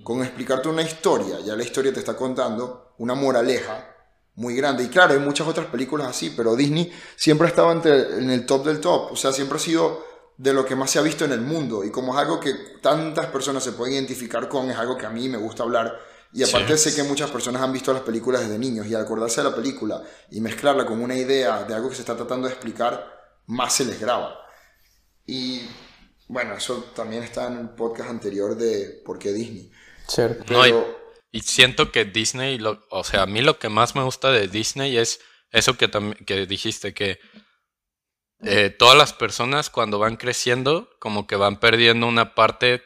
Con explicarte una historia, ya la historia te está contando una moraleja muy grande. Y claro, hay muchas otras películas así, pero Disney siempre ha estado entre- en el top del top. O sea, siempre ha sido de lo que más se ha visto en el mundo. Y como es algo que tantas personas se pueden identificar con, es algo que a mí me gusta hablar. Y aparte Sí. sé que muchas personas han visto las películas desde niños y al acordarse de la película y mezclarla con una idea de algo que se está tratando de explicar, más se les graba. Y bueno, eso también está en el podcast anterior de por qué Disney. Cierto. No, y- Y siento que Disney, lo- o sea, a mí lo que más me gusta de Disney es eso que, que dijiste, que eh, todas las personas cuando van creciendo, como que van perdiendo una parte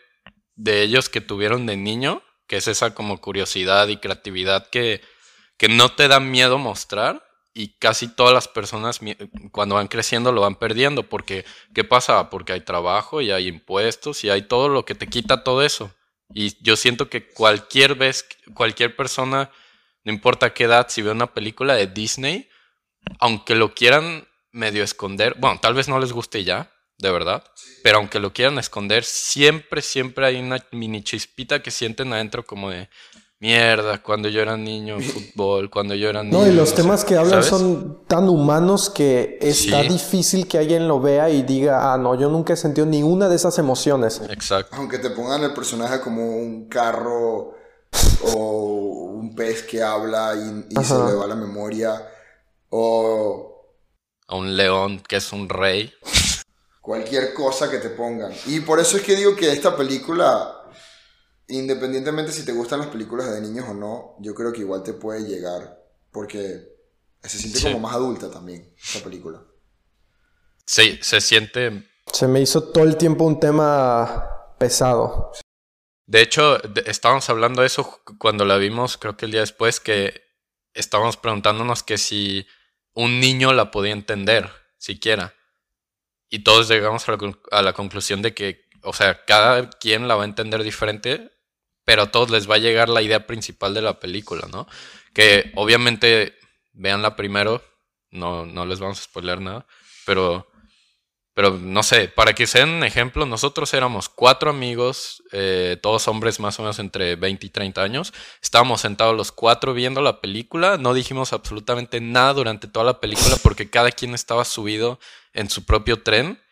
de ellos que tuvieron de niño, que es esa como curiosidad y creatividad que, que no te da miedo mostrar. Y casi todas las personas cuando van creciendo lo van perdiendo. Porque, ¿qué pasa? Porque hay trabajo y hay impuestos y hay todo lo que te quita todo eso. Y yo siento que cualquier vez, cualquier persona, no importa qué edad, si ve una película de Disney, aunque lo quieran medio esconder, bueno, tal vez no les guste ya, de verdad, pero aunque lo quieran esconder, siempre, siempre hay una mini chispita que sienten adentro como de mierda, cuando yo era niño, fútbol, cuando yo era niño. No, y los sé", temas que hablan ¿sabes? son tan humanos que está Sí. difícil que alguien lo vea y diga, ah, no, yo nunca he sentido ninguna de esas emociones. Exacto. aunque te pongan el personaje como un carro o un pez que habla y, y se le va la memoria, o A un león que es un rey. cualquier cosa que te pongan. Y por eso es que digo que esta película, independientemente si te gustan las películas de niños o no, yo creo que igual te puede llegar, porque se siente Sí. como más adulta también, esta película. Sí, se siente. Se me hizo todo el tiempo un tema pesado. De hecho, de- estábamos hablando de eso cuando la vimos, creo que el día después, que estábamos preguntándonos que si un niño la podía entender, siquiera. Y todos llegamos a la, con- a la conclusión de que, o sea, cada quien la va a entender diferente, pero a todos les va a llegar la idea principal de la película, ¿no? Que obviamente veanla primero, no, no les vamos a spoiler nada, pero, pero no sé, para que se den un ejemplo, nosotros éramos cuatro amigos, eh, todos hombres más o menos entre 20 y 30 años, estábamos sentados los cuatro viendo la película, no dijimos absolutamente nada durante toda la película porque cada quien estaba subido en su propio tren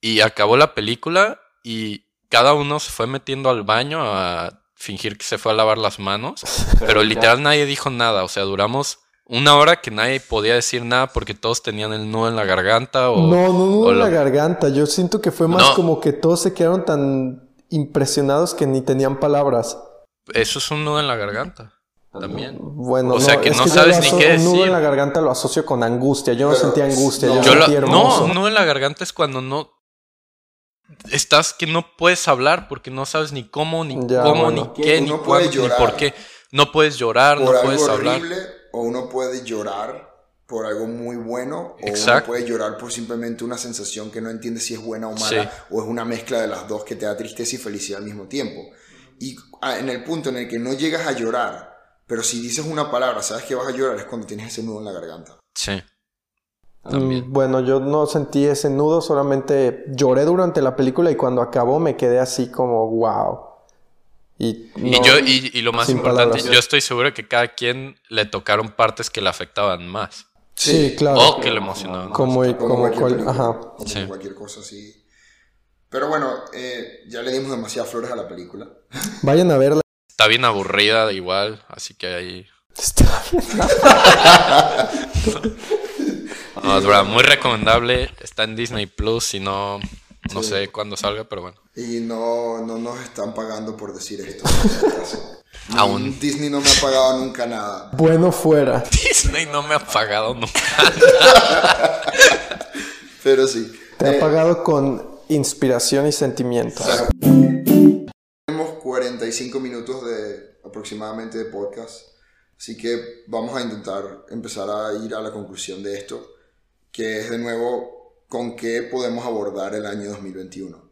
y acabó la película y cada uno se fue metiendo al baño a fingir que se fue a lavar las manos, pero literal nadie dijo nada, o sea, duramos una hora que nadie podía decir nada porque todos tenían el nudo en la garganta o... no, no, no o en la garganta. Yo siento que fue más No. como que todos se quedaron tan impresionados que ni tenían palabras. Eso es un nudo en la garganta. También. Bueno, O sea, que es no sabes ni qué Un nudo decir. en la garganta lo asocio con angustia. Yo no Pero, sentía angustia, no. yo, Yo la- no, un nudo en la garganta es cuando no estás que no puedes hablar porque no sabes ni cómo, ni Ya, cómo, bueno. ni qué, ni Uno puede cuándo, ni por qué. No puedes llorar, Por no puedes hablar. horrible, o uno puede llorar por algo muy bueno, o Exacto. uno puede llorar por simplemente una sensación que no entiende si es buena o mala, Sí. o es una mezcla de las dos que te da tristeza y felicidad al mismo tiempo. Y ah, en el punto en el que no llegas a llorar, pero si dices una palabra, sabes que vas a llorar, es cuando tienes ese nudo en la garganta. Sí. Mm, También. Bueno, yo no sentí ese nudo, solamente lloré durante la película y cuando acabó me quedé así como wow. Y, Y yo, y, y lo más importante, palabras. yo estoy seguro de que cada quien le tocaron partes que le afectaban más. sí, claro. O que le emocionaban más. como Como, como cualquier cual- ajá. como Sí. cualquier cosa así. Pero bueno, eh, ya le dimos demasiadas flores a la película. Vayan a verla. Está bien aburrida igual, así que ahí... Está bien. No, es verdad, muy recomendable. Está en Disney Plus, si no... No Sí. sé cuándo salga, pero bueno. Y no, no nos están pagando por decir esto. Aún. Disney no me ha pagado nunca nada. Bueno fuera. Disney no me ha pagado nunca. Pero sí. Te ha Eh, pagado con inspiración y sentimiento. Tenemos 45 minutos de aproximadamente de podcast. Así que vamos a intentar empezar a ir a la conclusión de esto. Que es de nuevo con qué podemos abordar el año 2021.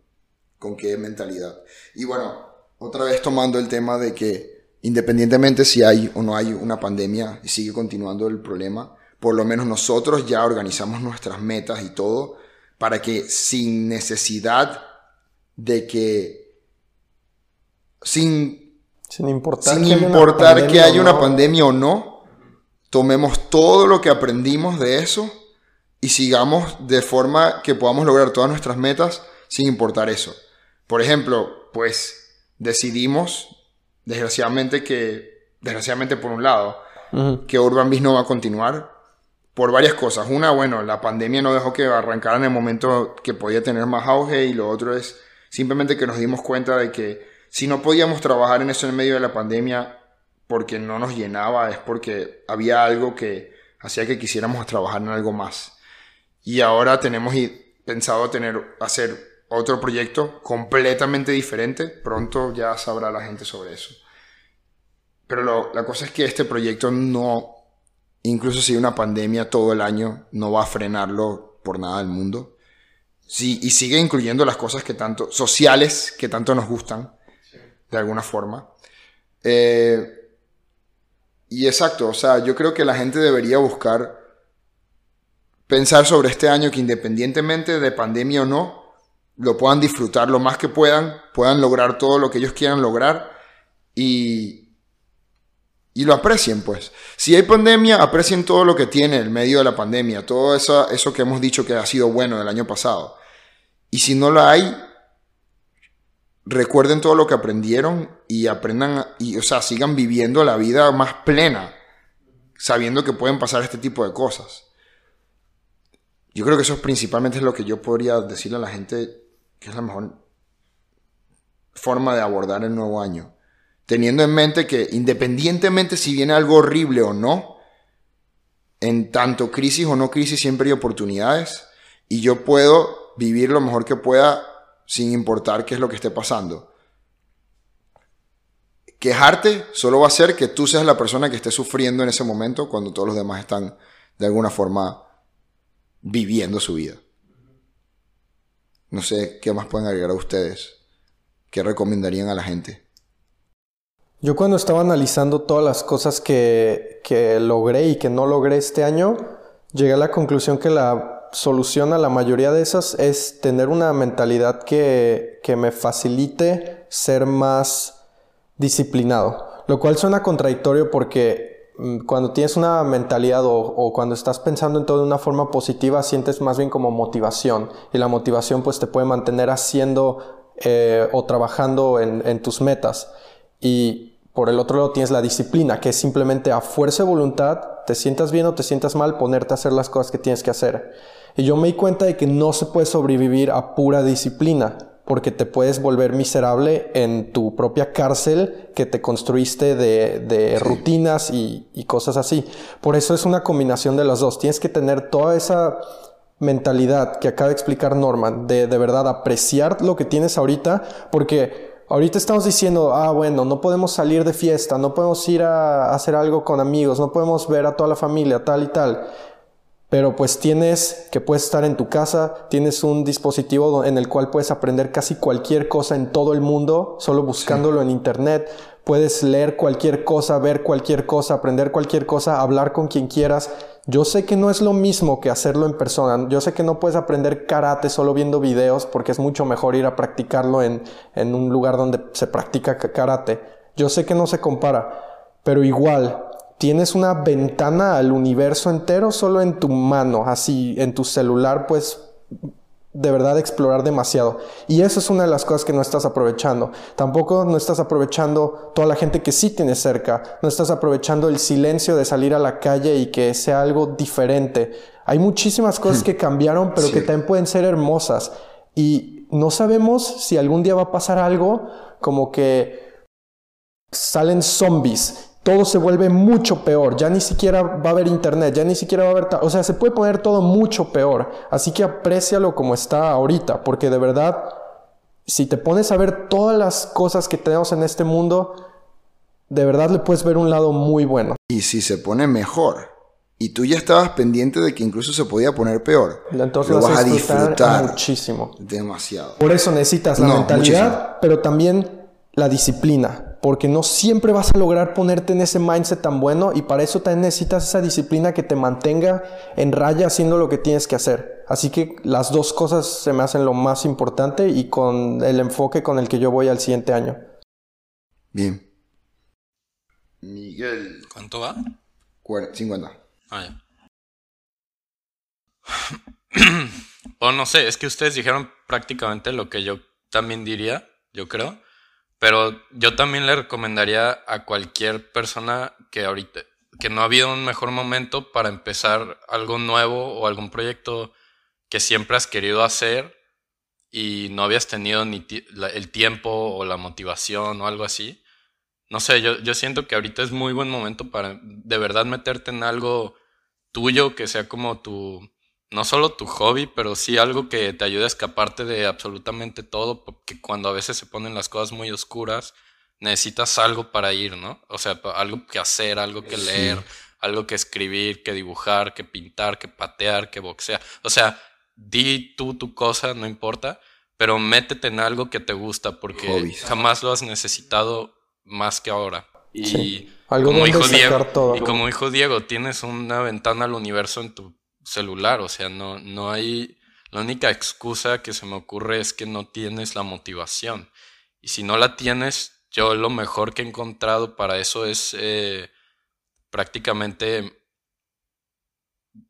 Con qué mentalidad. Y bueno, otra vez tomando el tema de que independientemente si hay o no hay una pandemia y sigue continuando el problema, por lo menos nosotros ya organizamos nuestras metas y todo para que sin necesidad de que sin, Sin importar, sin que haya una importar que haya una pandemia o no, tomemos todo lo que aprendimos de eso y sigamos de forma que podamos lograr todas nuestras metas sin importar eso. Por ejemplo, pues decidimos, desgraciadamente que, desgraciadamente por un lado, que Urban Beast no va a continuar por varias cosas. Una, bueno, la pandemia no dejó que arrancara en el momento que podía tener más auge y lo otro es simplemente que nos dimos cuenta de que si no podíamos trabajar en eso en medio de la pandemia porque no nos llenaba, es porque había algo que hacía que quisiéramos trabajar en algo más. Y ahora tenemos pensado tener, hacer otro proyecto completamente diferente. Pronto ya sabrá la gente sobre eso. Pero lo- la cosa es que este proyecto no, incluso si hay una pandemia todo el año, no va a frenarlo por nada del mundo. Sí, y sigue incluyendo las cosas que tanto, sociales, que tanto nos gustan, de alguna forma. Eh, y exacto, o sea, yo creo que la gente debería buscar pensar sobre este año que independientemente de pandemia o no, lo puedan disfrutar lo más que puedan, puedan lograr todo lo que ellos quieran lograr y, y lo aprecien, pues. Si hay pandemia, aprecien todo lo que tiene el medio de la pandemia, todo eso, eso que hemos dicho que ha sido bueno del año pasado. Y si no lo hay, recuerden todo lo que aprendieron y aprendan, y, o sea, sigan viviendo la vida más plena, sabiendo que pueden pasar este tipo de cosas. Yo creo que eso principalmente es lo que yo podría decirle a la gente que es la mejor forma de abordar el nuevo año. Teniendo en mente que independientemente si viene algo horrible o no, en tanto crisis o no crisis siempre hay oportunidades y yo puedo vivir lo mejor que pueda sin importar qué es lo que esté pasando. Quejarte solo va a hacer que tú seas la persona que esté sufriendo en ese momento cuando todos los demás están de alguna forma viviendo su vida. No sé qué más pueden agregar a ustedes. ¿Qué recomendarían a la gente? Yo cuando estaba analizando todas las cosas que, que logré y que no logré este año, llegué a la conclusión que la solución a la mayoría de esas es tener una mentalidad que, que me facilite ser más disciplinado. Lo cual suena contradictorio porque cuando tienes una mentalidad o, cuando estás pensando en todo de una forma positiva, sientes más bien como motivación. Y la motivación pues te puede mantener haciendo eh, o trabajando en, en tus metas. Y por el otro lado tienes la disciplina, que es simplemente a fuerza de voluntad, te sientas bien o te sientas mal, ponerte a hacer las cosas que tienes que hacer. Y yo me di cuenta de que no se puede sobrevivir a pura disciplina, porque te puedes volver miserable en tu propia cárcel que te construiste de, rutinas y, y cosas así. Por eso es una combinación de las dos. Tienes que tener toda esa mentalidad que acaba de explicar Norman, de de verdad apreciar lo que tienes ahorita, porque Ahorita estamos diciendo, ah, bueno, no podemos salir de fiesta, no podemos ir a hacer algo con amigos, no podemos ver a toda la familia, tal y tal. Pero pues tienes que puedes estar en tu casa, tienes un dispositivo en el cual puedes aprender casi cualquier cosa en todo el mundo, solo buscándolo en internet. Puedes leer cualquier cosa, ver cualquier cosa, aprender cualquier cosa, hablar con quien quieras. Yo sé que no es lo mismo que hacerlo en persona. Yo sé que no puedes aprender karate solo viendo videos porque es mucho mejor ir a practicarlo en, en un lugar donde se practica karate. Yo sé que no se compara, pero igual tienes una ventana al universo entero solo en tu mano, así en tu celular, pues de verdad explorar demasiado. Y eso es una de las cosas que no estás aprovechando. Tampoco no estás aprovechando toda la gente que sí tienes cerca. No estás aprovechando el silencio de salir a la calle y que sea algo diferente. Hay muchísimas cosas hmm. que cambiaron, pero que también pueden ser hermosas. Y no sabemos si algún día va a pasar algo como que salen zombies todo se vuelve mucho peor. Ya ni siquiera va a haber internet, ya ni siquiera va a haber... O sea, se puede poner todo mucho peor. Así que aprécialo como está ahorita, porque de verdad, si te pones a ver todas las cosas que tenemos en este mundo, de verdad le puedes ver un lado muy bueno. Y si se pone mejor, y tú ya estabas pendiente de que incluso se podía poner peor, entonces lo vas a disfrutar, muchísimo. Demasiado. Por eso necesitas la mentalidad, pero también la disciplina porque no siempre vas a lograr ponerte en ese mindset tan bueno y para eso también necesitas esa disciplina que te mantenga en raya haciendo lo que tienes que hacer. Así que las dos cosas se me hacen lo más importante y con el enfoque con el que yo voy al siguiente año. Bien. Miguel. ¿Cuánto va? 50. Ah, ya. o no sé, es que ustedes dijeron prácticamente lo que yo también diría, yo creo. Pero yo también le recomendaría a cualquier persona que ahorita, que no ha habido un mejor momento para empezar algo nuevo o algún proyecto que siempre has querido hacer y no habías tenido ni el tiempo o la motivación o algo así. No sé, yo, yo siento que ahorita es muy buen momento para de verdad meterte en algo tuyo que sea como tu, no solo tu hobby, pero sí algo que te ayude a escaparte de absolutamente todo, porque cuando a veces se ponen las cosas muy oscuras, necesitas algo para ir, ¿no? O sea, algo que hacer, algo que leer, algo que escribir, que dibujar, que pintar, que patear, que boxear. O sea, di tú tu cosa, no importa, pero métete en algo que te gusta, porque jamás lo has necesitado más que ahora. Y, como dijo Diego, y como dijo Diego, tienes una ventana al universo en tu celular, o sea, no, no hay, la única excusa que se me ocurre es que no tienes la motivación. Y si no la tienes, yo lo mejor que he encontrado para eso es eh, prácticamente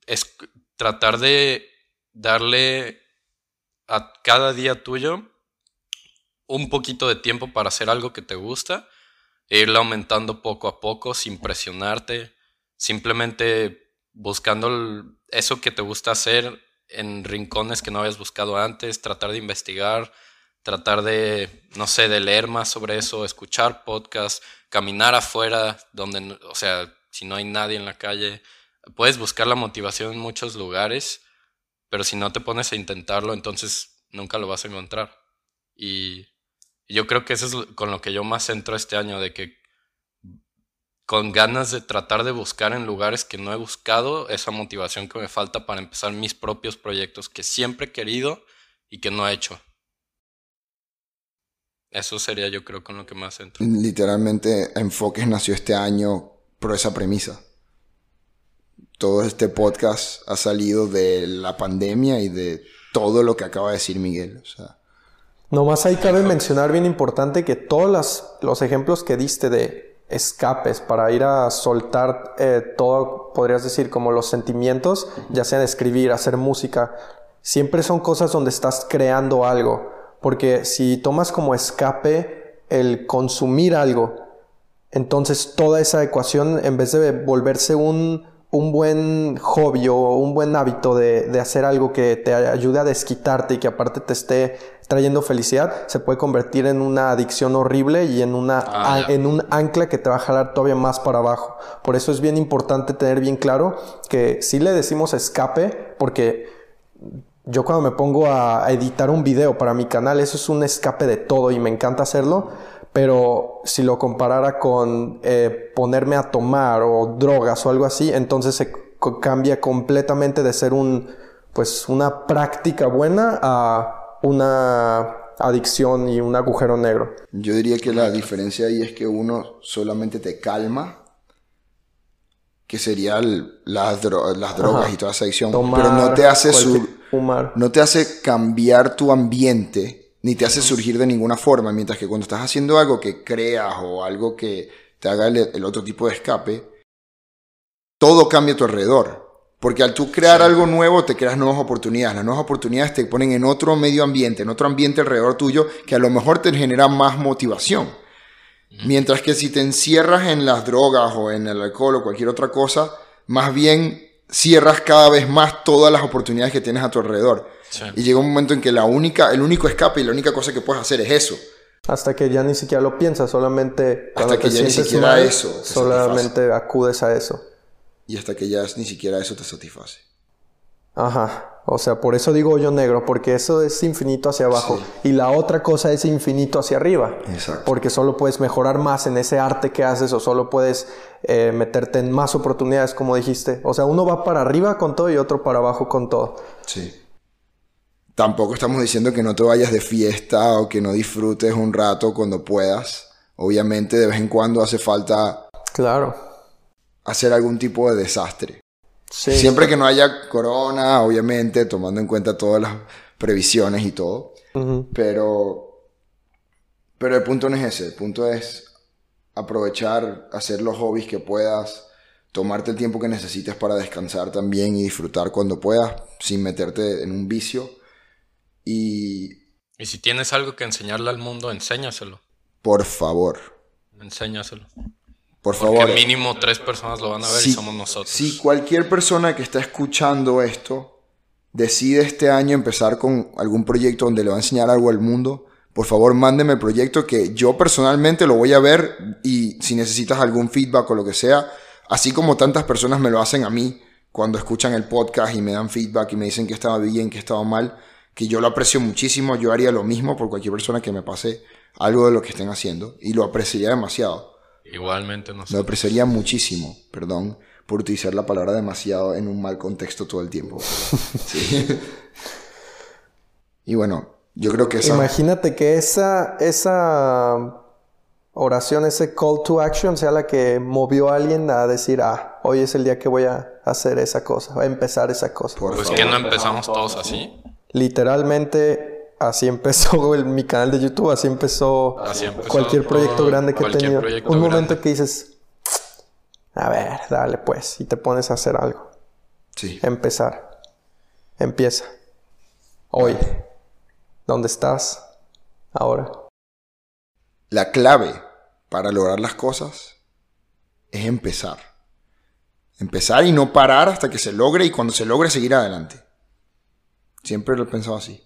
es tratar de darle a cada día tuyo un poquito de tiempo para hacer algo que te gusta e irlo aumentando poco a poco sin presionarte, simplemente buscando eso que te gusta hacer en rincones que no habías buscado antes, tratar de investigar, tratar de, no sé, de leer más sobre eso, escuchar podcasts, caminar afuera, donde, o sea, si no hay nadie en la calle, puedes buscar la motivación en muchos lugares, pero si no te pones a intentarlo, entonces nunca lo vas a encontrar. Y yo creo que eso es con lo que yo más entro este año, de que con ganas de tratar de buscar en lugares que no he buscado esa motivación que me falta para empezar mis propios proyectos que siempre he querido y que no he hecho. Eso sería yo creo con lo que más entro. Literalmente Enfoques nació este año por esa premisa. Todo este podcast ha salido de la pandemia y de todo lo que acaba de decir Miguel. O sea, Nomás ahí cabe mencionar bien importante que todos los ejemplos que diste de escapes para ir a soltar eh, todo, podrías decir, como los sentimientos, ya sea escribir, hacer música, siempre son cosas donde estás creando algo. Porque si tomas como escape el consumir algo, entonces toda esa ecuación, en vez de volverse un, un buen hobby o un buen hábito de, de, hacer algo que te ayude a desquitarte y que aparte te esté trayendo felicidad, se puede convertir en una adicción horrible y en, una, Ah, en un ancla que te va a jalar todavía más para abajo. Por eso es bien importante tener bien claro que si le decimos escape, porque yo cuando me pongo a, a editar un video para mi canal, eso es un escape de todo y me encanta hacerlo. Pero si lo comparara con eh, ponerme a tomar o drogas o algo así, entonces se cambia completamente de ser un, pues, una práctica buena a una adicción y un agujero negro. yo diría que la diferencia ahí es que uno solamente te calma, que sería el- las, dro- las drogas Ajá. y toda esa adicción, Tomar, pero no te hace fumar. no te hace cambiar tu ambiente, ni te hace surgir de ninguna forma, mientras que cuando estás haciendo algo que creas o algo que te haga el, el otro tipo de escape, todo cambia a tu alrededor. Porque al tú crear algo nuevo, te creas nuevas oportunidades. Las nuevas oportunidades te ponen en otro medio ambiente, en otro ambiente alrededor tuyo, que a lo mejor te genera más motivación. Mientras que si te encierras en las drogas o en el alcohol o cualquier otra cosa, más bien cierras cada vez más todas las oportunidades que tienes a tu alrededor. Sí. Y llega un momento en que la única, el único escape y la única cosa que puedes hacer es eso. Hasta que ya ni siquiera lo piensas, solamente cuando que te ya ni siquiera mal, eso te solamente acudes a eso. Y hasta que ya ni siquiera eso te satisface. Ajá. O sea, por eso digo hoyo negro, porque eso es infinito hacia abajo. Y la otra cosa es infinito hacia arriba. Exacto. Porque solo puedes mejorar más en ese arte que haces o solo puedes eh, meterte en más oportunidades, como dijiste. O sea, uno va para arriba con todo y otro para abajo con todo. Sí. Tampoco estamos diciendo que no te vayas de fiesta o que no disfrutes un rato cuando puedas. Obviamente de vez en cuando hace falta Claro. Hacer algún tipo de desastre. Sí. Siempre que no haya corona, obviamente, tomando en cuenta todas las previsiones y todo. Pero, pero el punto no es ese. El punto es aprovechar, hacer los hobbies que puedas, tomarte el tiempo que necesites para descansar también y disfrutar cuando puedas, sin meterte en un vicio. Y Y si tienes algo que enseñarle al mundo, enséñaselo. por favor, Enséñaselo. Por Porque favor. mínimo tres personas lo van a ver y somos nosotros. Si cualquier persona que está escuchando esto decide este año empezar con algún proyecto donde le va a enseñar algo al mundo, por favor mándeme el proyecto que yo personalmente lo voy a ver y si necesitas algún feedback o lo que sea, así como tantas personas me lo hacen a mí cuando escuchan el podcast y me dan feedback y me dicen que estaba bien, que estaba mal, que yo lo aprecio muchísimo, yo haría lo mismo por cualquier persona que me pase algo de lo que estén haciendo y lo apreciaría demasiado. Igualmente Lo nosotros. apreciaría muchísimo, perdón, por utilizar la palabra demasiado en un mal contexto todo el tiempo. Sí. y bueno, yo creo que esa... Imagínate que esa, esa oración, ese call to action sea la que movió a alguien a decir, ah, hoy es el día que voy a hacer esa cosa, a empezar esa cosa. Por Pues favor. que no empezamos todos así. Literalmente así empezó el- mi canal de YouTube, así empezó, Así empezó cualquier proyecto grande que he tenido. Un momento grande. que dices, a ver, dale pues, y te pones a hacer algo. Sí. Empezar. Empieza. Hoy. ¿Dónde estás? Ahora. la clave para lograr las cosas es empezar. Empezar y no parar hasta que se logre y cuando se logre seguir adelante. Siempre lo he pensado así.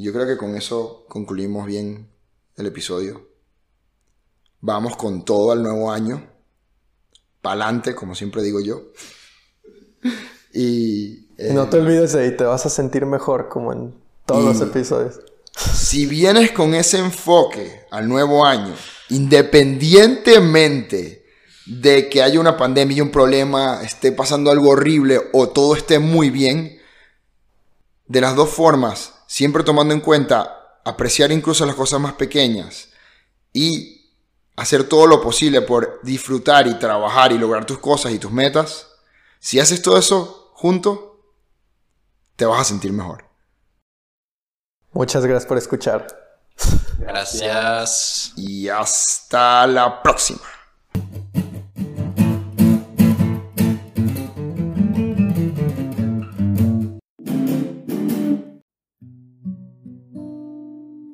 Yo creo que con eso concluimos bien el episodio. Vamos con todo al nuevo año. Pa'lante, como siempre digo yo. y, no te olvides de ahí, te vas a sentir mejor como en todos los episodios. Si vienes con ese enfoque al nuevo año, independientemente de que haya una pandemia y un problema, esté pasando algo horrible o todo esté muy bien, de las dos formas, siempre tomando en cuenta apreciar incluso las cosas más pequeñas y hacer todo lo posible por disfrutar y trabajar y lograr tus cosas y tus metas, si haces todo eso junto, te vas a sentir mejor. Muchas gracias por escuchar. Gracias. Y hasta la próxima.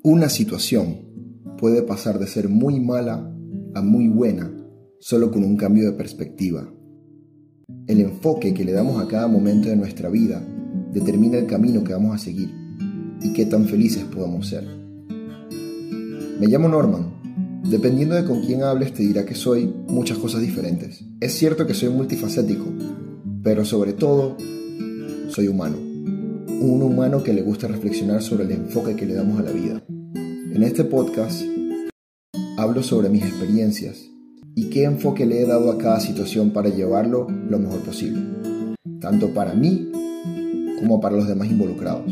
Una situación puede pasar de ser muy mala a muy buena solo con un cambio de perspectiva. El enfoque que le damos a cada momento de nuestra vida determina el camino que vamos a seguir y qué tan felices podamos ser. Me llamo Norman. Dependiendo de con quién hables te dirá que soy muchas cosas diferentes. Es cierto que soy multifacético, pero sobre todo soy humano. Un humano que le gusta reflexionar sobre el enfoque que le damos a la vida. En este podcast hablo sobre mis experiencias y qué enfoque le he dado a cada situación para llevarlo lo mejor posible, tanto para mí como para los demás involucrados.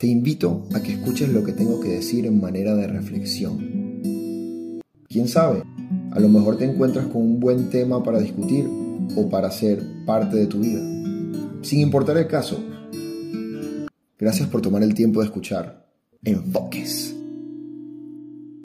Te invito a que escuches lo que tengo que decir en manera de reflexión. ¿Quién sabe? A lo mejor te encuentras con un buen tema para discutir o para ser parte de tu vida. Sin importar el caso. Gracias por tomar el tiempo de escuchar. Enfoques.